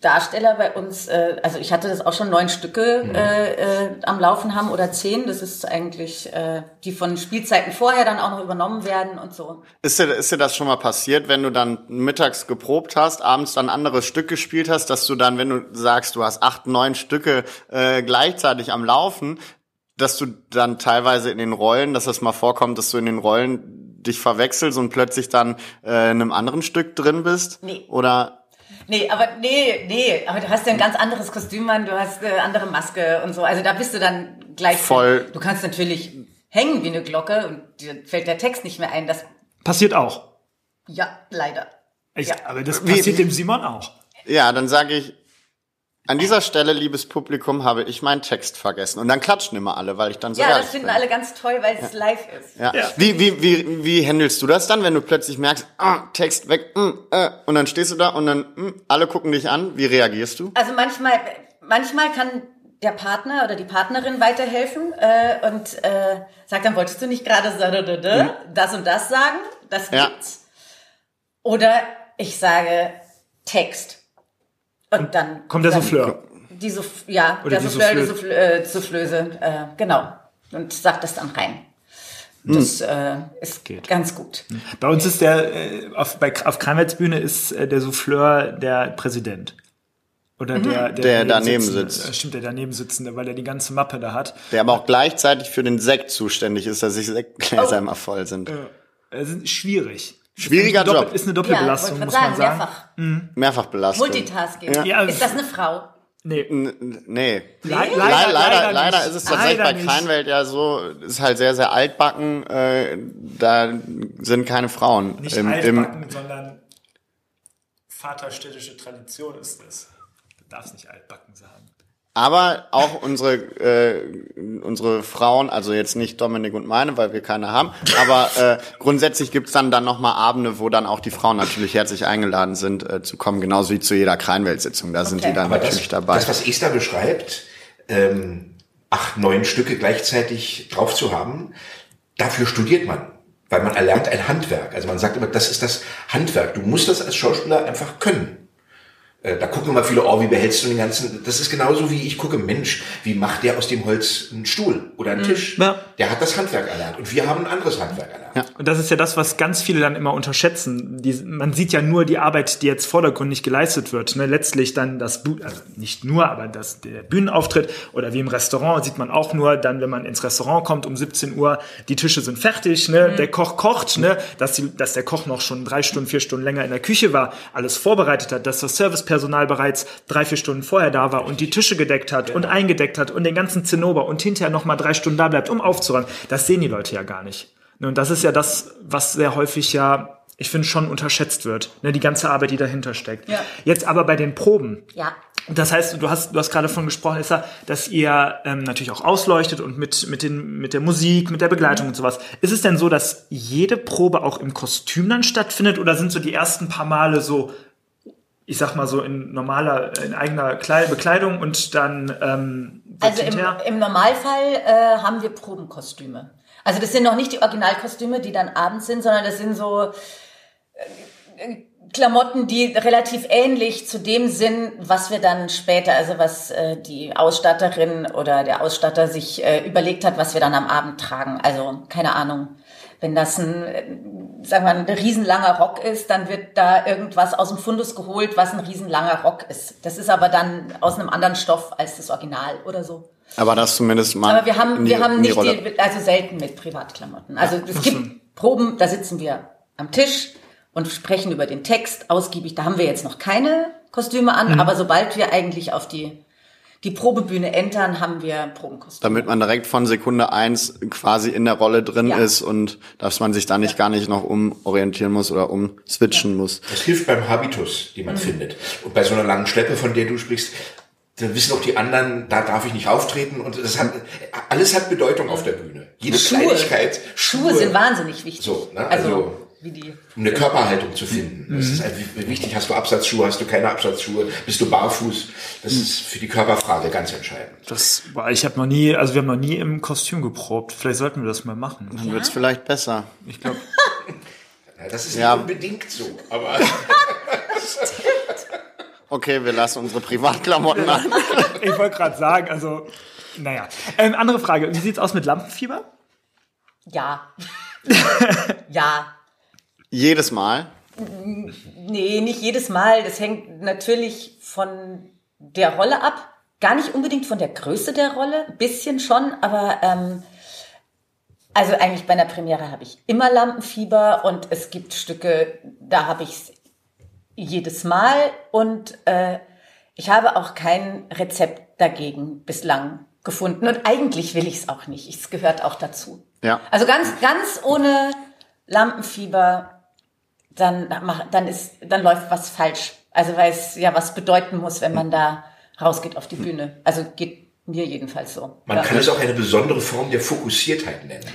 Darsteller bei uns, äh, also ich hatte das auch schon neun Stücke äh, äh, am Laufen haben oder zehn. Das ist eigentlich, äh, die von Spielzeiten vorher dann auch noch übernommen werden und so. Ist dir, ist dir das schon mal passiert, wenn du dann mittags geprobt hast, abends dann anderes Stück gespielt hast, dass du dann, wenn du sagst, du hast acht, neun Stücke äh, gleichzeitig am Laufen, dass du dann teilweise in den Rollen, dass das mal vorkommt, dass du in den Rollen dich verwechselst und plötzlich dann äh, in einem anderen Stück drin bist? Nee. Oder Nee, aber nee, nee, aber du hast ja ein ganz anderes Kostüm an, du hast eine andere Maske und so. Also da bist du dann gleich Voll. Du kannst natürlich hängen wie eine Glocke und dir fällt der Text nicht mehr ein. Das Passiert auch. ja, leider. Echt, Ja. aber das Wie- passiert dem Simon auch. ja, dann sage ich, an dieser Stelle, liebes Publikum, habe ich meinen Text vergessen. Und dann klatschen immer alle, weil ich dann so Ja, das finden bin. alle ganz toll, weil es live ist. Ja. Ja. Wie, wie, wie, wie handelst du das dann, wenn du plötzlich merkst, ah, Text weg, mm, äh, und dann stehst du da und dann, mm, alle gucken dich an. Wie reagierst du? Also manchmal, manchmal kann der Partner oder die Partnerin weiterhelfen äh, und äh, sagt dann, wolltest du nicht gerade so, da, da, da, das und das sagen? Das Ja. gibt's. Oder ich sage Text. Und dann Kommt der Souffleur. Die Souff ja, Oder der die Souffleur, die Soufflöse. Soufflö äh, Soufflöse, äh, genau. Und sagt das dann rein. Das äh, ist Geht. ganz gut. Bei uns ist der, äh, auf, bei, auf Kranwärtsbühne ist äh, der Souffleur der Präsident. Oder der, Der daneben Sitzende. sitzt. Äh, Stimmt, der daneben sitzende, weil er die ganze Mappe da hat. Der aber auch gleichzeitig für den Sekt zuständig ist, dass sich Sektgläser Oh. immer voll sind. Es ist schwierig. Schwieriger ist eine Doppel- Job. Ist eine Ja, Doppelbelastung, wollte muss grad man sagen. mehrfach. Mehrfach belastet. Multitasking. Ja. Ist das eine Frau? Nee. N- Nee. Le Leider, leider, leider, leider ist es tatsächlich Leider bei nicht. Kleinwelt ja so, ist halt sehr, sehr altbacken, äh, da sind keine Frauen Nicht im, im, altbacken, sondern vaterstädtische Tradition ist es. Du darfst nicht altbacken sagen. Aber auch unsere, äh, unsere Frauen, also jetzt nicht Dominik und meine, weil wir keine haben, aber äh, grundsätzlich gibt's dann, dann nochmal Abende, wo dann auch die Frauen natürlich herzlich eingeladen sind, äh, zu kommen, genauso wie zu jeder Kreinwelt-Sitzung. Da sind Okay. die dann Aber natürlich das, dabei. das, was Esther beschreibt, ähm, acht, neun Stücke gleichzeitig drauf zu haben, dafür studiert man. Weil man erlernt ein Handwerk. Also man sagt immer, das ist das Handwerk. Du musst das als Schauspieler einfach können. Äh, Da gucken immer viele, oh, wie behältst du den ganzen, das ist genauso wie ich gucke, Mensch, wie macht der aus dem Holz einen Stuhl oder einen Tisch? Ja. Der hat das Handwerk erlernt und wir haben ein anderes Handwerk erlernt. Und das ist ja das, was ganz viele dann immer unterschätzen. Die, man sieht ja nur die Arbeit, die jetzt vordergründig geleistet wird. Ne? Letztlich dann das, also nicht nur, aber das, der Bühnenauftritt oder wie im Restaurant sieht man auch nur dann, wenn man ins Restaurant kommt um 17 Uhr, die Tische sind fertig, ne? der Koch kocht, ne? dass, die, dass der Koch noch schon drei Stunden, vier Stunden länger in der Küche war, alles vorbereitet hat, dass das Service Personal bereits drei, vier Stunden vorher da war und die Tische gedeckt hat und eingedeckt hat und den ganzen Zinnober und hinterher nochmal drei Stunden da bleibt, um aufzuräumen. Das sehen die Leute ja gar nicht. Ne, Und das ist ja das, was sehr häufig ja, ich finde, schon unterschätzt wird. Ne, die ganze Arbeit, die dahinter steckt. Ja. Jetzt aber bei den Proben. Ja. Das heißt, du hast, du hast gerade von gesprochen, Issa, dass ihr ähm, natürlich auch ausleuchtet und mit, mit, den, mit der Musik, mit der Begleitung und sowas. Ist es denn so, dass jede Probe auch im Kostüm dann stattfindet oder sind so die ersten paar Male so, ich sag mal so in normaler, in eigener Klei- Bekleidung und dann ähm, Also im, im Normalfall äh, haben wir Probenkostüme. Also das sind noch nicht die Originalkostüme, die dann abends sind, sondern das sind so äh, Klamotten, die relativ ähnlich zu dem sind, was wir dann später, also was äh, die Ausstatterin oder der Ausstatter sich äh, überlegt hat, was wir dann am Abend tragen. Also keine Ahnung. Wenn das ein, äh, sagen wir, mal, ein riesenlanger Rock ist, dann wird da irgendwas aus dem Fundus geholt, was ein riesenlanger Rock ist. Das ist aber dann aus einem anderen Stoff als das Original oder so. Aber das zumindest mal. Aber wir haben, in die- wir haben in die nicht Rolle. die, also selten mit Privatklamotten. Also es gibt Proben, da sitzen wir am Tisch und sprechen über den Text ausgiebig. Da haben wir jetzt noch keine Kostüme an, Mhm. aber sobald wir eigentlich auf die, die Probebühne entern, haben wir Probenkostüme. damit man direkt von Sekunde eins quasi in der Rolle drin Ja. ist und dass man sich da nicht gar nicht noch umorientieren muss oder umswitchen muss. Das hilft beim Habitus, den man Mhm. findet. Und bei so einer langen Schleppe, von der du sprichst, dann wissen auch die anderen, da darf ich nicht auftreten und das hat, alles hat Bedeutung auf der Bühne. Jede Schuhe. Kleinigkeit. Schuhe sind wahnsinnig wichtig. So, ne, Also, also- wie die. Um eine Körperhaltung zu finden. Das Mhm. ist einfach wichtig. Hast du Absatzschuhe, hast du keine Absatzschuhe, bist du barfuß? Das Mhm. ist für die Körperfrage ganz entscheidend. Das war, ich habe noch nie, also wir haben noch nie im Kostüm geprobt. Vielleicht sollten wir das mal machen. Dann wird's vielleicht besser. Ich glaube, Ja, das ist Ja. nicht unbedingt so, aber Okay, wir lassen unsere Privatklamotten an. ich wollte gerade sagen, also, naja. Ähm, andere Frage, wie sieht's aus mit Lampenfieber? Ja. ja. Jedes Mal. Nee, nicht jedes Mal. Das hängt natürlich von der Rolle ab. Gar nicht unbedingt von der Größe der Rolle. Ein bisschen schon, aber ähm, also eigentlich bei einer Premiere habe ich immer Lampenfieber und es gibt Stücke, da habe ich es jedes Mal und äh, ich habe auch kein Rezept dagegen bislang gefunden und eigentlich will ich es auch nicht. Es gehört auch dazu. Ja. Also ganz, ganz ohne Lampenfieber, dann, dann ist, dann läuft was falsch. Also weil es ja was bedeuten muss, wenn man da rausgeht auf die Bühne. Also geht mir jedenfalls so. man ja. kann es auch eine besondere Form der Fokussiertheit nennen.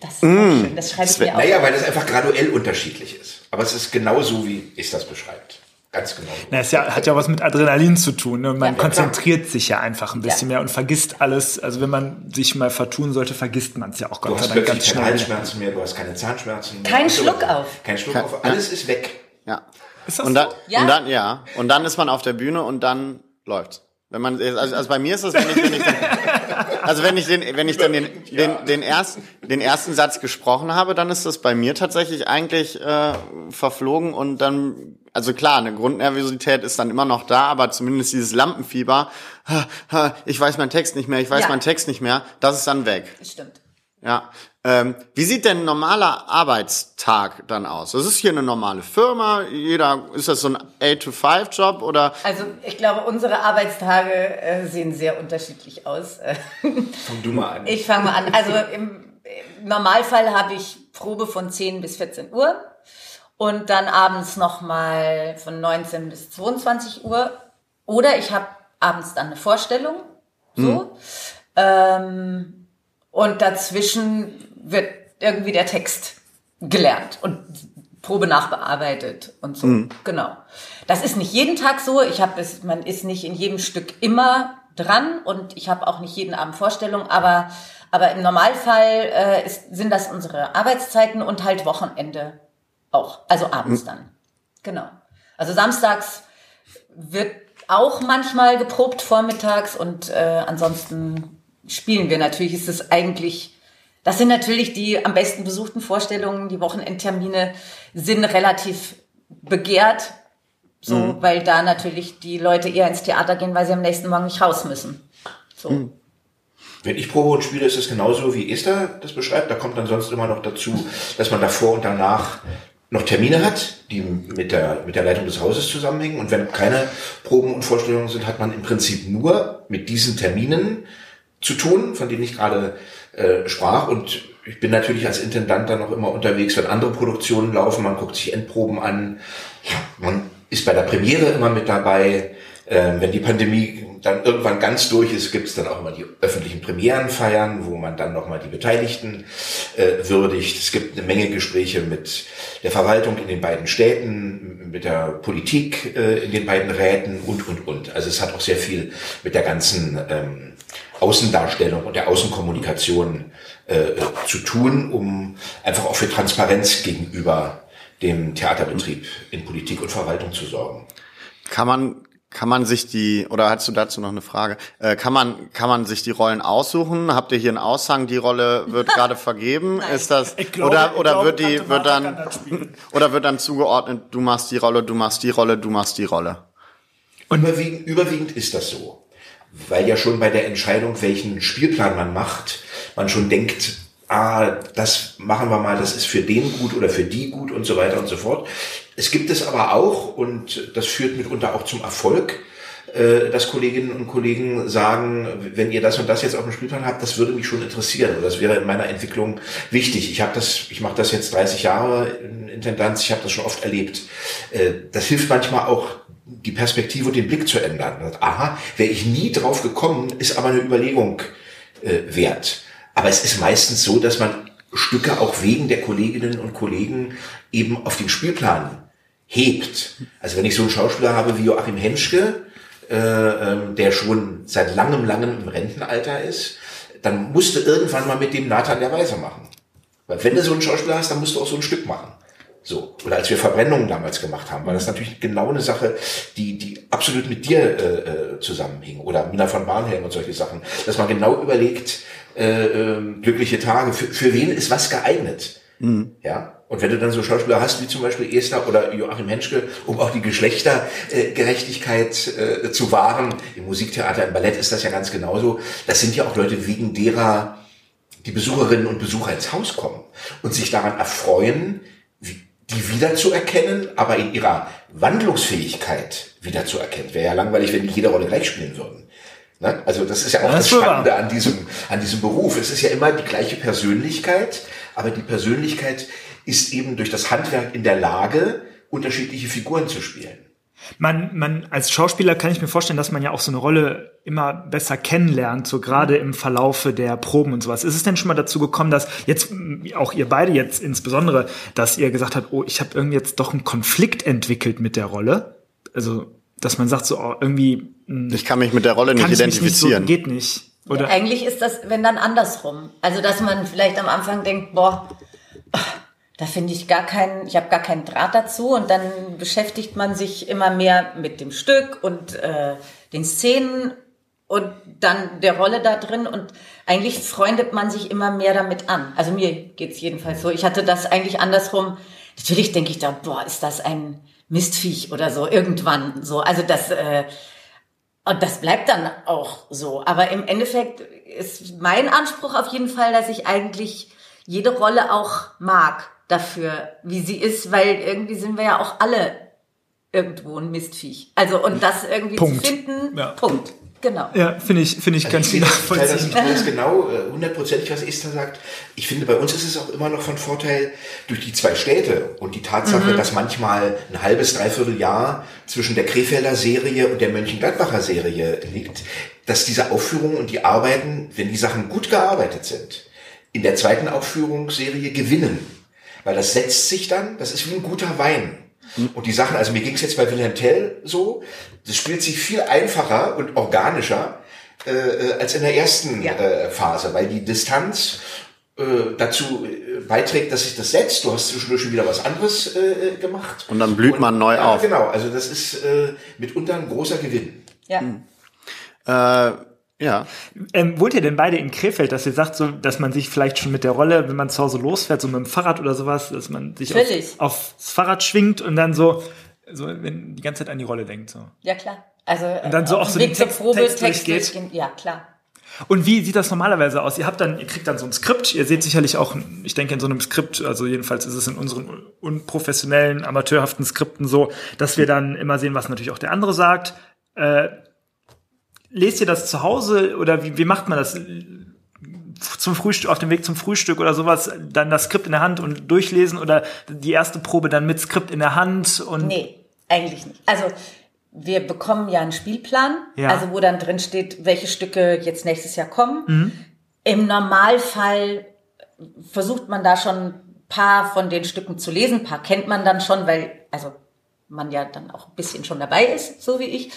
Das schön. Das schreibe ich mir auf. Naja, weil es einfach graduell unterschiedlich ist. Aber es ist genauso, wie ich das beschreibt. Ganz genau. Na, es ja, hat ja was mit Adrenalin zu tun. Ne? Man Ja. konzentriert sich ja einfach ein bisschen Ja. mehr und vergisst alles. Also wenn man sich mal vertun sollte, vergisst man es ja auch Du Gott sei hast Dank ganz keine schnell. Halsschmerzen mehr, du hast keine Zahnschmerzen mehr. Kein Schluck auf. Kein Schluck auf. Alles ist weg. Ja. Ist das und dann, so? Ja. und dann, ja. Und dann ist man auf der Bühne und dann läuft's. Wenn man, also, also bei mir ist es, wenn ich, wenn ich dann, also wenn ich den, wenn ich dann den, den, den ersten, den ersten Satz gesprochen habe, dann ist das bei mir tatsächlich eigentlich äh, verflogen und dann, also klar, eine Grundnervosität ist dann immer noch da, aber zumindest dieses Lampenfieber, ich weiß meinen Text nicht mehr, ich weiß Ja. meinen Text nicht mehr, das ist dann weg. Das stimmt. Ja. Ähm, wie sieht denn ein normaler Arbeitstag dann aus? Das ist hier eine normale Firma. Jeder, ist das so ein 8-to-5-Job oder? Also ich glaube, unsere Arbeitstage äh, sehen sehr unterschiedlich aus. Fang du mal an. Ich fange mal an. Also im, im Normalfall habe ich Probe von 10 bis 14 Uhr und dann abends nochmal von 19 bis 22 Uhr. Oder ich habe abends dann eine Vorstellung. So. Ähm, und dazwischen wird irgendwie der Text gelernt und Probe nachbearbeitet und so. Genau. Das ist nicht jeden Tag so. Ich habe es, man ist nicht in jedem Stück immer dran und ich habe auch nicht jeden Abend Vorstellung, aber aber im Normalfall äh, ist, sind das unsere Arbeitszeiten und halt Wochenende auch, also abends dann. Genau. Also samstags wird auch manchmal geprobt vormittags und äh, ansonsten spielen wir natürlich. Ist es eigentlich, das sind natürlich die am besten besuchten Vorstellungen. Die Wochenendtermine sind relativ begehrt, so, weil da natürlich die Leute eher ins Theater gehen, weil sie am nächsten Morgen nicht raus müssen. So. Wenn ich Probe und spiele, ist es genauso, wie Esther das beschreibt. Da kommt dann sonst immer noch dazu, dass man davor und danach noch Termine hat, die mit der, mit der Leitung des Hauses zusammenhängen. Und wenn keine Proben und Vorstellungen sind, hat man im Prinzip nur mit diesen Terminen zu tun, von denen ich gerade äh, sprach. Und ich bin natürlich als Intendant dann noch immer unterwegs, wenn andere Produktionen laufen. Man guckt sich Endproben an. Ja, man ist bei der Premiere immer mit dabei. Ähm, wenn die Pandemie dann irgendwann ganz durch ist, gibt es dann auch immer die öffentlichen Premierenfeiern, wo man dann nochmal die Beteiligten äh, würdigt. Es gibt eine Menge Gespräche mit der Verwaltung in den beiden Städten, mit der Politik äh, in den beiden Räten und, und, und. Also es hat auch sehr viel mit der ganzen ähm, Außendarstellung und der Außenkommunikation äh, zu tun, um einfach auch für Transparenz gegenüber dem Theaterbetrieb in Politik und Verwaltung zu sorgen. Kann man kann man sich die, oder hast du dazu noch eine Frage? Äh, kann man, kann man sich die Rollen aussuchen? Habt ihr hier einen Aushang? Die Rolle wird gerade vergeben? Ist das, glaube, oder, oder glaube, wird die, wird dann, oder wird dann zugeordnet, du machst die Rolle, du machst die Rolle, du machst die Rolle? Überwiegend, überwiegend ist das so. Weil ja schon bei der Entscheidung, welchen Spielplan man macht, man schon denkt, ah, das machen wir mal, das ist für den gut oder für die gut und so weiter und so fort. Es gibt es aber auch, und das führt mitunter auch zum Erfolg, äh, dass Kolleginnen und Kollegen sagen, wenn ihr das und das jetzt auf dem Spielplan habt, das würde mich schon interessieren das wäre in meiner Entwicklung wichtig. Ich habe das, ich mache das jetzt 30 Jahre in Intendanz, ich habe das schon oft erlebt. Äh, Das hilft manchmal auch die Perspektive und den Blick zu ändern. Und, Aha, wäre ich nie drauf gekommen, ist aber eine Überlegung äh, wert. Aber es ist meistens so, dass man Stücke auch wegen der Kolleginnen und Kollegen eben auf den Spielplan hebt. Also wenn ich so einen Schauspieler habe wie Joachim Henschke, äh, ähm, der schon seit langem, langem im Rentenalter ist, dann musst du irgendwann mal mit dem Nathan der Weise machen. Weil wenn du so einen Schauspieler hast, dann musst du auch so ein Stück machen. So. Oder als wir Verbrennungen damals gemacht haben, war das natürlich genau eine Sache, die, die absolut mit dir äh, äh, zusammenhing. Oder Mina von Barnhelm und solche Sachen. Dass man genau überlegt, äh, äh, glückliche Tage, für, für wen ist was geeignet? Ja. Und wenn du dann so Schauspieler hast, wie zum Beispiel Esther oder Joachim Henschke, um auch die Geschlechtergerechtigkeit äh, zu wahren, im Musiktheater, im Ballett ist das ja ganz genauso, das sind ja auch Leute, wegen derer die Besucherinnen und Besucher ins Haus kommen und sich daran erfreuen, die wiederzuerkennen, aber in ihrer Wandlungsfähigkeit wiederzuerkennen. Wäre ja langweilig, wenn die jede Rolle gleich spielen würden. Ne? Also das ist ja auch Das das, Spannende wahr. an diesem, an diesem Beruf. Es ist ja immer die gleiche Persönlichkeit, aber die Persönlichkeit ist eben durch das Handwerk in der Lage, unterschiedliche Figuren zu spielen. Man, man, als Schauspieler kann ich mir vorstellen, dass man ja auch so eine Rolle immer besser kennenlernt, so gerade im Verlaufe der Proben und sowas. Ist es denn schon mal dazu gekommen, dass jetzt, mm, auch ihr beide jetzt insbesondere, dass ihr gesagt habt, oh, ich habe irgendwie jetzt doch einen Konflikt entwickelt mit der Rolle? Also, dass man sagt so, oh, irgendwie mm, Ich kann mich mit der Rolle nicht mich nicht so, identifizieren. geht nicht. Oder? Eigentlich ist das, wenn dann andersrum. Also, dass man vielleicht am Anfang denkt, boah, da finde ich gar keinen, ich habe gar keinen Draht dazu und dann beschäftigt man sich immer mehr mit dem Stück und äh, den Szenen und dann der Rolle da drin und eigentlich freundet man sich immer mehr damit an. Also mir geht's jedenfalls so. Ich hatte das eigentlich andersrum. Natürlich denke ich da, boah, ist das ein Mistviech oder so, irgendwann so. Also das, äh, und das bleibt dann auch so. Aber im Endeffekt ist mein Anspruch auf jeden Fall, dass ich eigentlich jede Rolle auch mag dafür, wie sie ist, weil irgendwie sind wir ja auch alle irgendwo ein Mistviech. Also und das irgendwie Punkt. zu finden, Ja. Punkt. Genau. Ja, finde ich, finde ich ganz ich sehe das total, das nachvollziehen. ist übrigens genau äh, hundertprozentig, was Esther sagt. Ich finde, bei uns ist es auch immer noch von Vorteil durch die zwei Städte und die Tatsache, dass manchmal ein halbes, dreiviertel Jahr zwischen der Krefelder Serie und der Mönchengladbacher Serie liegt, dass diese Aufführungen und die Arbeiten, wenn die Sachen gut gearbeitet sind, in der zweiten Aufführungsserie gewinnen. Weil das setzt sich dann, das ist wie ein guter Wein. Und die Sachen, also mir ging es jetzt bei Wilhelm Tell so, das spielt sich viel einfacher und organischer äh, äh, als in der ersten Ja. äh, Phase, weil die Distanz äh, dazu äh, beiträgt, dass sich das setzt. Du hast zwischendurch schon wieder was anderes äh, gemacht. Und dann blüht man neu ja, auf. Genau, also das ist äh, mitunter ein großer Gewinn. Ja. Äh, ja. Ähm, wohnt ihr denn beide in Krefeld, dass ihr sagt, so, dass man sich vielleicht schon mit der Rolle, wenn man zu Hause losfährt, so mit dem Fahrrad oder sowas, dass man sich auf, aufs Fahrrad schwingt und dann so, so, wenn die ganze Zeit an die Rolle denkt, so. Ja, klar. Also Und dann so auch so Weg den zur Text- Probe, Text Text durchgeht. Ja, klar. Und wie sieht das normalerweise aus? Ihr habt dann, ihr kriegt dann so ein Skript. Ihr seht sicherlich auch, ich denke in so einem Skript, also jedenfalls ist es in unseren unprofessionellen, amateurhaften Skripten so, dass wir dann immer sehen, was natürlich auch der andere sagt. Äh, lest ihr das zu Hause oder wie, wie macht man das? zum Frühstück, auf dem Weg zum Frühstück oder sowas, dann das Skript in der Hand und durchlesen oder die erste Probe dann mit Skript in der Hand und. Nee, eigentlich nicht. Also, wir bekommen ja einen Spielplan, Ja. also wo dann drin steht, welche Stücke jetzt nächstes Jahr kommen. Im Normalfall versucht man da schon ein paar von den Stücken zu lesen, ein paar kennt man dann schon, weil also man ja dann auch ein bisschen schon dabei ist, so wie ich.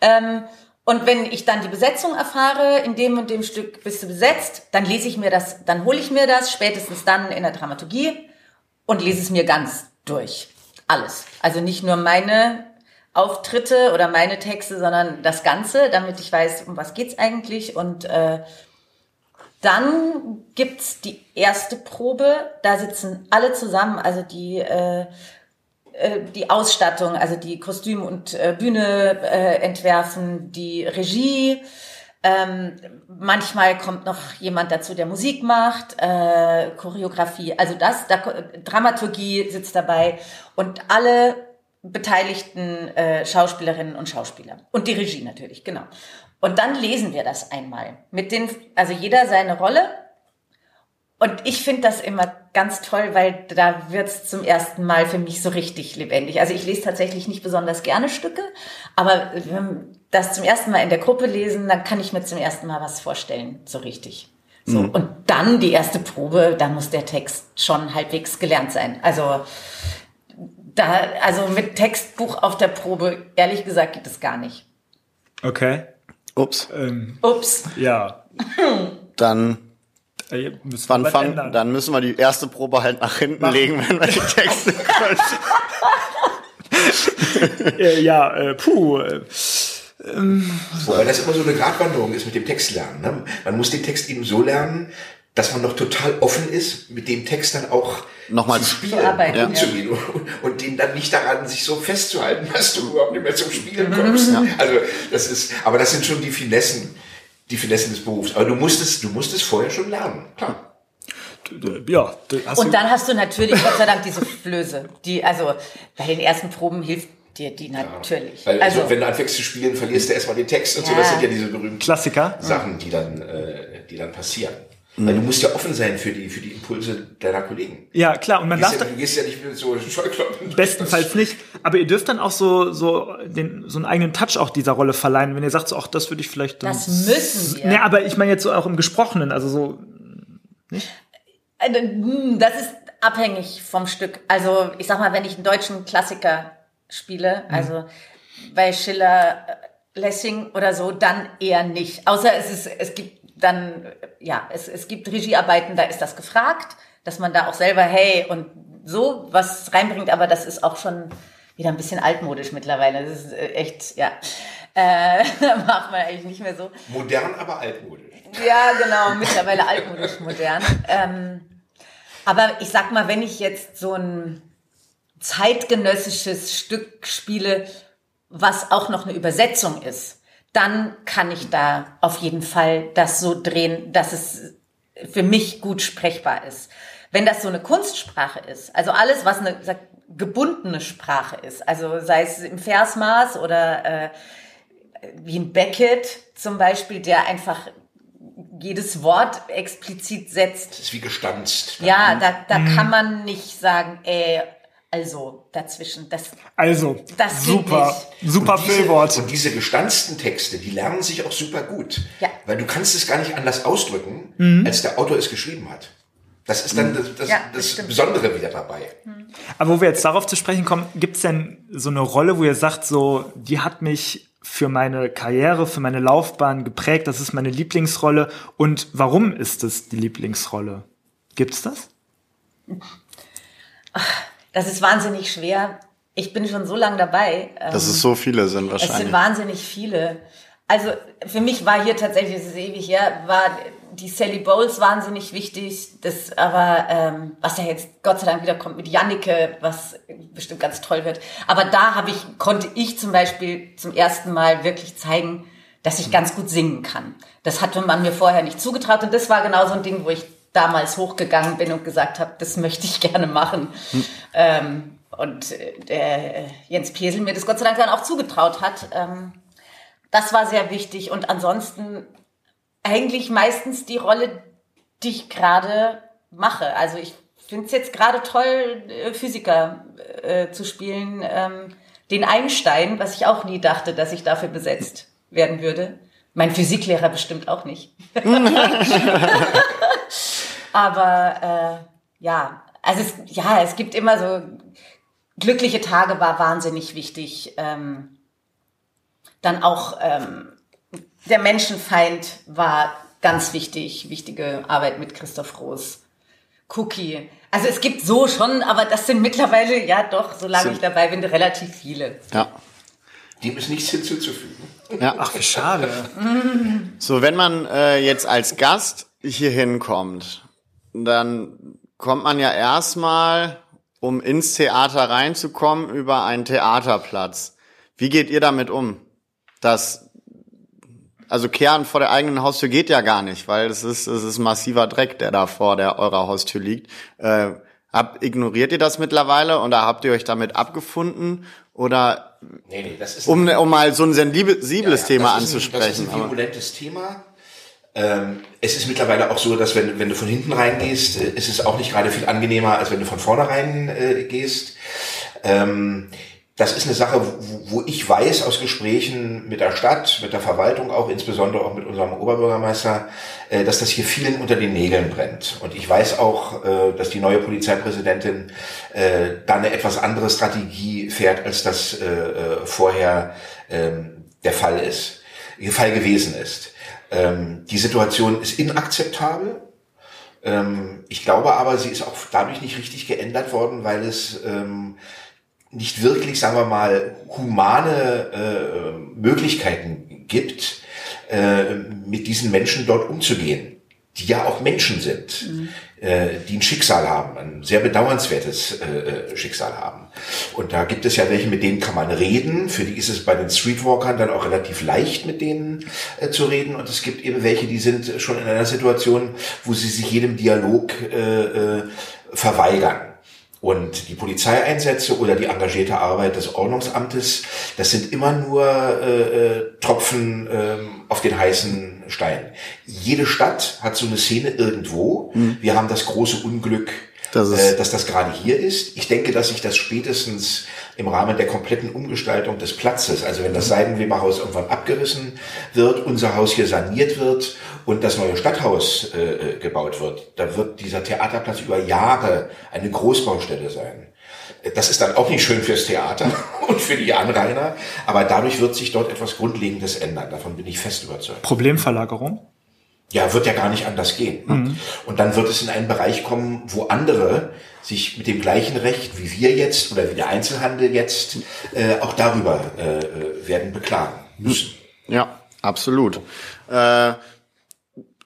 Ähm, und wenn ich dann die Besetzung erfahre, in dem und dem Stück bist du besetzt, dann lese ich mir das, dann hole ich mir das spätestens dann in der Dramaturgie und lese es mir ganz durch. Alles. Also nicht nur meine Auftritte oder meine Texte, sondern das Ganze, damit ich weiß, um was geht's eigentlich. Und äh, dann gibt's die erste Probe. Da sitzen alle zusammen, also die äh, die Ausstattung, also die Kostüm und äh, Bühne äh, entwerfen, die Regie. Ähm, manchmal kommt noch jemand dazu, der Musik macht, äh, Choreografie, also das, da, Dramaturgie sitzt dabei und alle beteiligten äh, Schauspielerinnen und Schauspieler und die Regie natürlich, genau. Und dann lesen wir das einmal mit den, also jeder seine Rolle und ich finde das immer ganz toll, weil da wird's zum ersten Mal für mich so richtig lebendig. Also ich lese tatsächlich nicht besonders gerne Stücke, aber wenn wir das zum ersten Mal in der Gruppe lesen, dann kann ich mir zum ersten Mal was vorstellen, so richtig. So. Und dann die erste Probe, da muss der Text schon halbwegs gelernt sein. Also da, also mit Textbuch auf der Probe, ehrlich gesagt, geht es gar nicht. Okay. Ups. Ähm, Ups. ja. Dann, Äh, müssen wann ändern. dann müssen wir die erste Probe halt nach hinten legen, wenn wir die Texte können. Äh, ja, äh, puh. Äh, Wobei das immer so eine Gratwanderung ist mit dem Textlernen. Ne? Man muss den Text eben so lernen, dass man noch total offen ist, mit dem Text dann auch Nochmal zu zu spielen, arbeiten, ja. umzugehen und, und den dann nicht daran, sich so festzuhalten, dass du überhaupt nicht mehr zum Spielen kommst. Also das ist, aber das sind schon die Finessen, die Finessen des Berufs. Aber du musst es, du musst es vorher schon lernen, klar. ja, Und du, dann hast du natürlich, Gott sei Dank, diese Flöße, die, also bei den ersten Proben hilft dir die natürlich. Weil also, so, wenn du anfängst zu spielen, verlierst du erstmal den Text und so. Ja. Das sind ja diese berühmten Klassiker. Sachen, die dann, äh, die dann passieren. Weil du musst ja offen sein für die, für die Impulse deiner Kollegen. Ja, klar. Und man Du darf ja, du gehst ja nicht mit so Scheuklappen. bestenfalls nicht. Aber ihr dürft dann auch so, so, den, so einen eigenen Touch auch dieser Rolle verleihen. Wenn ihr sagt, so, ach, das würde ich vielleicht. das müssen wir. Nee, aber ich meine jetzt so auch im Gesprochenen, also so. Also, hm, Das ist abhängig vom Stück. Also ich sag mal, wenn ich einen deutschen Klassiker spiele, also bei Schiller, äh, Lessing oder so, dann eher nicht. Außer es ist, es gibt dann, äh, ja, es, es gibt Regiearbeiten, da ist das gefragt, dass man da auch selber, hey, und so was reinbringt, aber das ist auch schon wieder ein bisschen altmodisch mittlerweile. Das ist äh, echt, ja, äh, macht man eigentlich nicht mehr so. Modern, aber altmodisch. Ja, genau, mittlerweile altmodisch modern. Ähm, aber ich sag mal, wenn ich jetzt so ein zeitgenössisches Stück spiele, was auch noch eine Übersetzung ist, dann kann ich da auf jeden Fall das so drehen, dass es für mich gut sprechbar ist. Wenn das so eine Kunstsprache ist, also alles, was eine gebundene Sprache ist, also sei es im Versmaß oder äh, wie ein Beckett zum Beispiel, der einfach jedes Wort explizit setzt. Das ist wie gestanzt. Ja, da, da kann man nicht sagen, ey, also dazwischen. Das, Also, Das super, super Und diese. Und diese gestanzten Texte, die lernen sich auch super gut. Ja. Weil du kannst es gar nicht anders ausdrücken, als der Autor es geschrieben hat. Das ist dann das, das, Ja, das das. Besondere wieder dabei. Aber wo wir jetzt darauf zu sprechen kommen, gibt es denn so eine Rolle, wo ihr sagt, so, die hat mich für meine Karriere, für meine Laufbahn geprägt, das ist meine Lieblingsrolle und warum ist es die Lieblingsrolle? Gibt's das? Das ist wahnsinnig schwer. Ich bin schon so lange dabei. ähm, Dass es so viele sind Es sind wahrscheinlich. wahnsinnig viele. Also für mich war hier tatsächlich, es ist ewig her, war die Sally Bowles wahnsinnig wichtig. Das aber, ähm, was ja jetzt Gott sei Dank wieder kommt mit Jannike, was bestimmt ganz toll wird. Aber da habe ich, konnte ich zum Beispiel zum ersten Mal wirklich zeigen, dass ich ganz gut singen kann. Das hatte man mir vorher nicht zugetraut und das war genau so ein Ding, wo ich damals hochgegangen bin und gesagt habe, das möchte ich gerne machen. Hm. Ähm, und äh, der Jens Pesel mir das Gott sei Dank dann auch zugetraut hat. Ähm, das war sehr wichtig und ansonsten eigentlich meistens die Rolle, die ich gerade mache. Also ich finde es jetzt gerade toll, äh, Physiker äh, zu spielen. Ähm, den Einstein, was ich auch nie dachte, dass ich dafür besetzt werden würde. Mein Physiklehrer bestimmt auch nicht. Aber äh, ja, also es, ja, es gibt immer so glückliche Tage war wahnsinnig wichtig. Ähm, dann auch ähm, der Menschenfeind war ganz wichtig, wichtige Arbeit mit Christoph Roos. Cookie. Also es gibt so schon, aber das sind mittlerweile, ja doch, solange sind, ich dabei bin, relativ viele. Ja. Dem ist nichts hinzuzufügen. Ja, ach, wie schade. so, wenn man äh, jetzt als Gast hier hinkommt, dann kommt man ja erstmal, um ins Theater reinzukommen, über einen Theaterplatz. Wie geht ihr damit um? Dass also kehren vor der eigenen Haustür geht ja gar nicht, weil es ist, es ist massiver Dreck, der da vor der eurer Haustür liegt. Äh, hab, ignoriert ihr das mittlerweile oder habt ihr euch damit abgefunden? Oder nee, nee, das ist um, um mal so ein sensibles ja, ja, Thema anzusprechen. Ein, das ist ein virulentes Thema. Ähm, es ist mittlerweile auch so, dass wenn, wenn du von hinten reingehst, äh, ist es auch nicht gerade viel angenehmer, als wenn du von vorne rein äh, gehst. Ähm, das ist eine Sache, wo ich weiß aus Gesprächen mit der Stadt, mit der Verwaltung auch, insbesondere auch mit unserem Oberbürgermeister, äh, dass das hier vielen unter den Nägeln brennt. Und ich weiß auch, äh, dass die neue Polizeipräsidentin äh, da eine etwas andere Strategie fährt, als das vorher ähm, der Fall ist, der Fall gewesen ist. Ähm, die Situation ist inakzeptabel. Ähm, ich glaube aber, sie ist auch dadurch nicht richtig geändert worden, weil es nicht wirklich, sagen wir mal, humane äh, Möglichkeiten gibt, äh, mit diesen Menschen dort umzugehen, die ja auch Menschen sind, mhm. äh, die ein Schicksal haben, ein sehr bedauernswertes äh, Schicksal haben. Und da gibt es ja welche, mit denen kann man reden. Für die ist es bei den Streetwalkern dann auch relativ leicht, mit denen äh, zu reden. Und es gibt eben welche, die sind schon in einer Situation, wo sie sich jedem Dialog äh, äh, verweigern. Und die Polizeieinsätze oder die engagierte Arbeit des Ordnungsamtes, das sind immer nur äh, äh, Tropfen äh, auf den heißen Stein. Jede Stadt hat so eine Szene irgendwo. Mhm. Wir haben das große Unglück, das äh, dass das gerade hier ist. Ich denke, dass sich das spätestens im Rahmen der kompletten Umgestaltung des Platzes, also wenn das Seidenweberhaus irgendwann abgerissen wird, unser Haus hier saniert wird und das neue Stadthaus äh, äh, gebaut wird, da wird dieser Theaterplatz über Jahre eine Großbaustelle sein. Das ist dann auch nicht schön fürs Theater und für die Anrainer, aber dadurch wird sich dort etwas Grundlegendes ändern. Davon bin ich fest überzeugt. Problemverlagerung? Ja, wird ja gar nicht anders gehen. Mhm. Und dann wird es in einen Bereich kommen, wo andere sich mit dem gleichen Recht wie wir jetzt oder wie der Einzelhandel jetzt äh, auch darüber äh, äh werden beklagen müssen. Ja, absolut. Äh,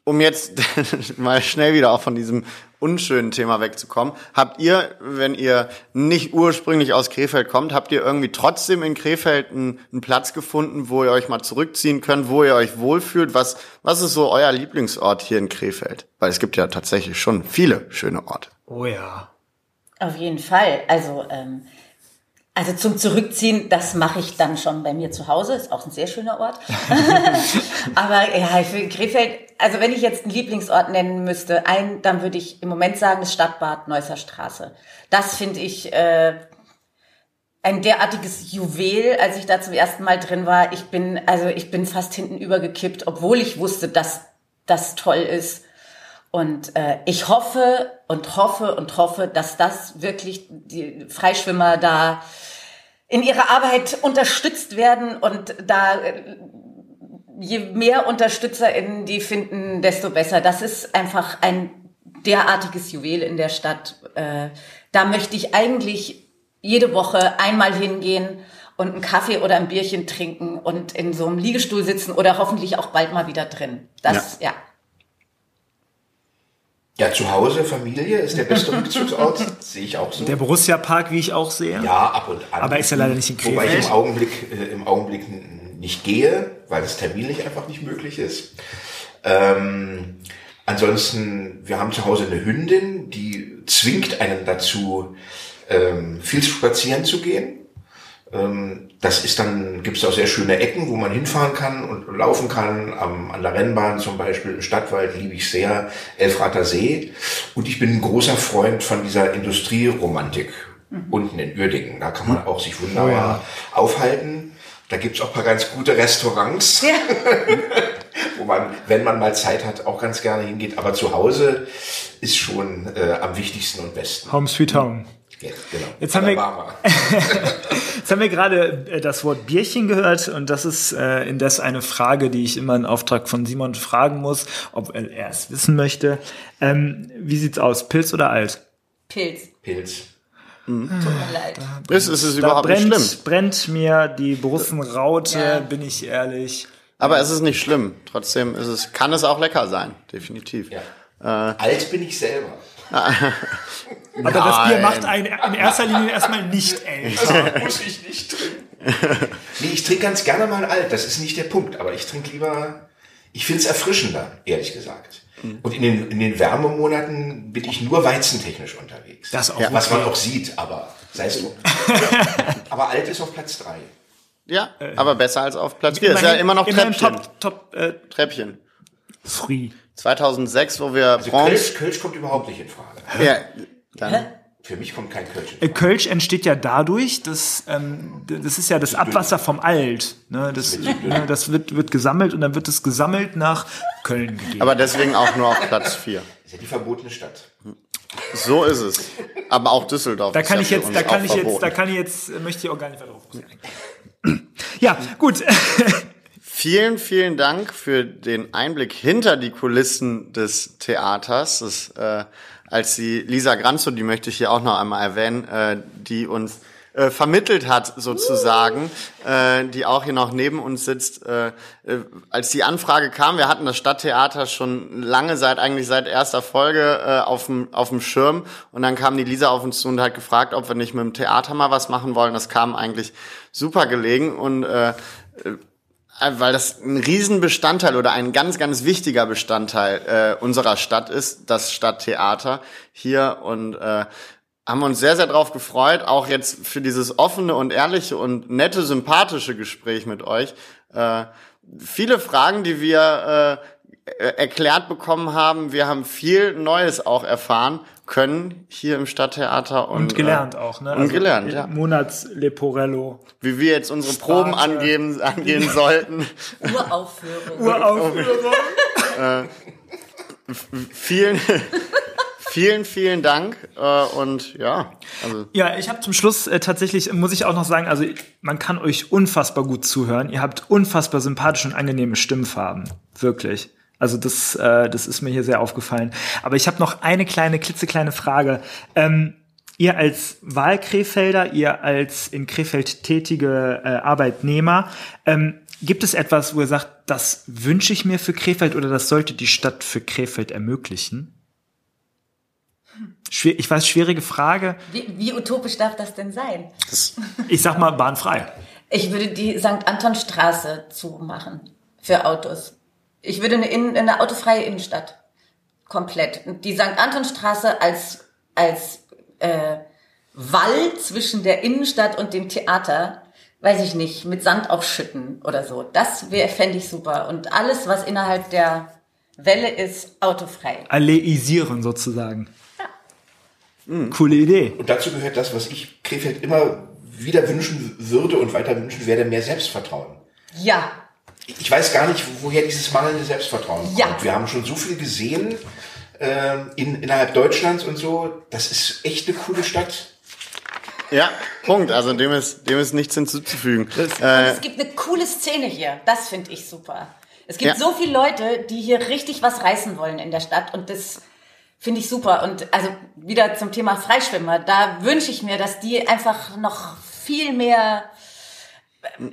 um jetzt mal schnell wieder auch von diesem unschönen Thema wegzukommen, habt ihr, wenn ihr nicht ursprünglich aus Krefeld kommt, habt ihr irgendwie trotzdem in Krefeld einen, einen, Platz gefunden, wo ihr euch mal zurückziehen könnt, wo ihr euch wohlfühlt? Was, was ist so euer Lieblingsort hier in Krefeld? Weil es gibt ja tatsächlich schon viele schöne Orte. Oh ja. Auf jeden Fall. Also, ähm, also zum Zurückziehen, das mache ich dann schon bei mir zu Hause. Ist auch ein sehr schöner Ort. Aber ja, für Krefeld, also wenn ich jetzt einen Lieblingsort nennen müsste, ein, dann würde ich im Moment sagen, das Stadtbad Neusser Straße. Das finde ich äh, ein derartiges Juwel, als ich da zum ersten Mal drin war. Ich bin, also ich bin fast hinten übergekippt, obwohl ich wusste, dass das toll ist. Und äh, ich hoffe und hoffe und hoffe, dass das wirklich die Freischwimmer da in ihrer Arbeit unterstützt werden und da äh, je mehr UnterstützerInnen die finden, desto besser. Das ist einfach ein derartiges Juwel in der Stadt. Äh, da möchte ich eigentlich jede Woche einmal hingehen und einen Kaffee oder ein Bierchen trinken und in so einem Liegestuhl sitzen oder hoffentlich auch bald mal wieder drin. Das, ja. ja. Ja, zu Hause, Familie ist der beste Rückzugsort, sehe ich auch so. Der Borussia Park, wie ich auch sehe. Ja, ab und an. Aber ist ja leider nicht in Krefeld. Wobei ich im Augenblick, äh, im Augenblick nicht gehe, weil es terminlich einfach nicht möglich ist. Ähm, ansonsten, wir haben zu Hause eine Hündin, die zwingt einen dazu, ähm, viel spazieren zu gehen. Ähm, das ist dann, gibt es auch sehr schöne Ecken, wo man hinfahren kann und laufen kann. Am, an der Rennbahn zum Beispiel, im Stadtwald liebe ich sehr, Elfrater See. Und ich bin ein großer Freund von dieser Industrieromantik mhm. unten in Uerdingen. Da kann man auch sich wunderbar oh ja. aufhalten. Da gibt's auch paar ganz gute Restaurants, ja. wo man, wenn man mal Zeit hat, auch ganz gerne hingeht. Aber zu Hause ist schon äh, am wichtigsten und besten. Home Sweet Home. Ja, genau. Jetzt haben, wir, jetzt haben wir gerade äh, das Wort Bierchen gehört und das ist äh, indes eine Frage, die ich immer in Auftrag von Simon fragen muss, ob er es wissen möchte. Ähm, wie sieht's aus, Pilz oder alt? Pilz. Pilz. Mhm. Tut mir leid. Ist, ist es überhaupt brennt, nicht schlimm? brennt mir die Brussenraute, ja. bin ich ehrlich. Aber es ist nicht schlimm. Trotzdem ist es, kann es auch lecker sein, definitiv. Ja. Äh, Alt bin ich selber. Aber das Bier macht einen in erster Linie erstmal nicht älter. Das muss ich nicht trinken. Nee, ich trinke ganz gerne mal alt, das ist nicht der Punkt. Aber ich trinke lieber, ich finde es erfrischender, ehrlich gesagt. Mhm. Und in den, in den Wärmemonaten bin ich nur weizentechnisch unterwegs. Das auch. Ja, was man auch sieht, aber sei es drum. aber alt ist auf Platz drei. Ja, aber besser als auf Platz 4. Ist ja immer noch Treppchen. Top, top, äh, Treppchen. Free. 2006, wo wir also Kölsch, Kölsch kommt überhaupt nicht in Frage. Ja, dann. Für mich kommt kein Kölsch. In Frage. Kölsch entsteht ja dadurch, dass ähm, das ist ja das Abwasser vom Alt. Ne? Das, ne, das wird, wird gesammelt und dann wird es gesammelt nach Köln gegeben. Aber deswegen auch nur auf Platz 4. ist ja die verbotene Stadt. So ist es. Aber auch Düsseldorf. Da kann ja ich jetzt, da kann ich verboten. jetzt, da kann ich jetzt, möchte ich auch gar nicht weiter drauf Ja, gut. Vielen, vielen Dank für den Einblick hinter die Kulissen des Theaters. Das, äh, als die Lisa Granzo, die möchte ich hier auch noch einmal erwähnen, äh, die uns äh, vermittelt hat sozusagen, äh, die auch hier noch neben uns sitzt. Äh, äh, als die Anfrage kam, wir hatten das Stadttheater schon lange seit eigentlich seit erster Folge äh, auf dem auf dem Schirm und dann kam die Lisa auf uns zu und hat gefragt, ob wir nicht mit dem Theater mal was machen wollen. Das kam eigentlich super gelegen und äh, weil das ein Riesenbestandteil oder ein ganz, ganz wichtiger Bestandteil äh, unserer Stadt ist, das Stadttheater hier und äh, haben uns sehr, sehr drauf gefreut, auch jetzt für dieses offene und ehrliche und nette, sympathische Gespräch mit euch. Äh, viele Fragen, die wir äh, erklärt bekommen haben. Wir haben viel Neues auch erfahren können hier im Stadttheater und, und gelernt äh, auch, ne? Und also gelernt, ja. Monats Leporello. Wie wir jetzt unsere Proben angeben, angehen sollten. Uraufführung. Uraufführung. äh, vielen, vielen, vielen Dank äh, und ja. Also. Ja, ich habe zum Schluss äh, tatsächlich, muss ich auch noch sagen, also man kann euch unfassbar gut zuhören. Ihr habt unfassbar sympathische und angenehme Stimmfarben. Wirklich. Also das, äh, das ist mir hier sehr aufgefallen. Aber ich habe noch eine kleine, klitzekleine Frage. Ähm, ihr als Wahlkrefelder, ihr als in Krefeld tätige äh, Arbeitnehmer, ähm, gibt es etwas, wo ihr sagt, das wünsche ich mir für Krefeld oder das sollte die Stadt für Krefeld ermöglichen? Ich weiß, schwierige Frage. Wie, wie utopisch darf das denn sein? Ich sag mal bahnfrei. Ich würde die St. Anton Straße zumachen für Autos. Ich würde eine, Innen, eine autofreie Innenstadt. Komplett. Die St. Antonstraße als, als äh, Wall zwischen der Innenstadt und dem Theater, weiß ich nicht, mit Sand aufschütten oder so. Das fände ich super. Und alles, was innerhalb der Welle ist, autofrei. Alleisieren sozusagen. Mhm. Coole Idee. Und dazu gehört das, was ich Krefeld immer wieder wünschen würde und weiter wünschen werde, mehr Selbstvertrauen. Ja, ich weiß gar nicht, woher dieses mangelnde Selbstvertrauen ja. kommt. Wir haben schon so viel gesehen äh, in, innerhalb Deutschlands und so. Das ist echt eine coole Stadt. Ja, Punkt. Also dem ist, dem ist nichts hinzuzufügen. Äh, es gibt eine coole Szene hier. Das finde ich super. Es gibt ja. so viele Leute, die hier richtig was reißen wollen in der Stadt und das finde ich super. Und also wieder zum Thema Freischwimmer. Da wünsche ich mir, dass die einfach noch viel mehr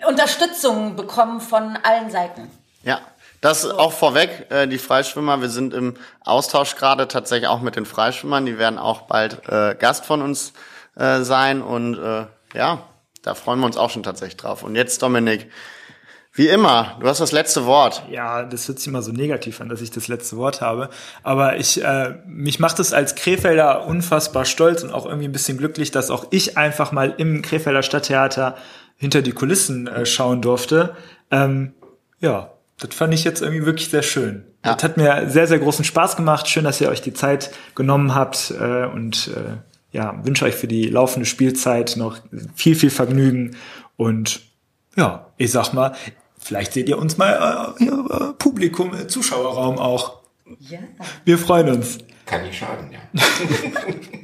Unterstützung bekommen von allen Seiten. Ja. Das auch vorweg, äh, die Freischwimmer, wir sind im Austausch gerade tatsächlich auch mit den Freischwimmern, die werden auch bald äh, Gast von uns äh, sein und äh, ja, da freuen wir uns auch schon tatsächlich drauf. Und jetzt, Dominik, Wie immer, du hast das letzte Wort. Ja, das hört sich immer so negativ an, dass ich das letzte Wort habe. Aber ich, äh, mich macht es als Krefelder unfassbar stolz und auch irgendwie ein bisschen glücklich, dass auch ich einfach mal im Krefelder Stadttheater hinter die Kulissen äh, schauen durfte. Ähm, ja, das fand ich jetzt irgendwie wirklich sehr schön. Ja. Das hat mir sehr, sehr großen Spaß gemacht. Schön, dass ihr euch die Zeit genommen habt äh, und äh, ja, wünsche euch für die laufende Spielzeit noch viel, viel Vergnügen und ja, ich sag mal, vielleicht seht ihr uns mal äh, hier, äh, Publikum, äh, Zuschauerraum auch. Ja. Wir freuen uns. Kann nicht schaden, ja.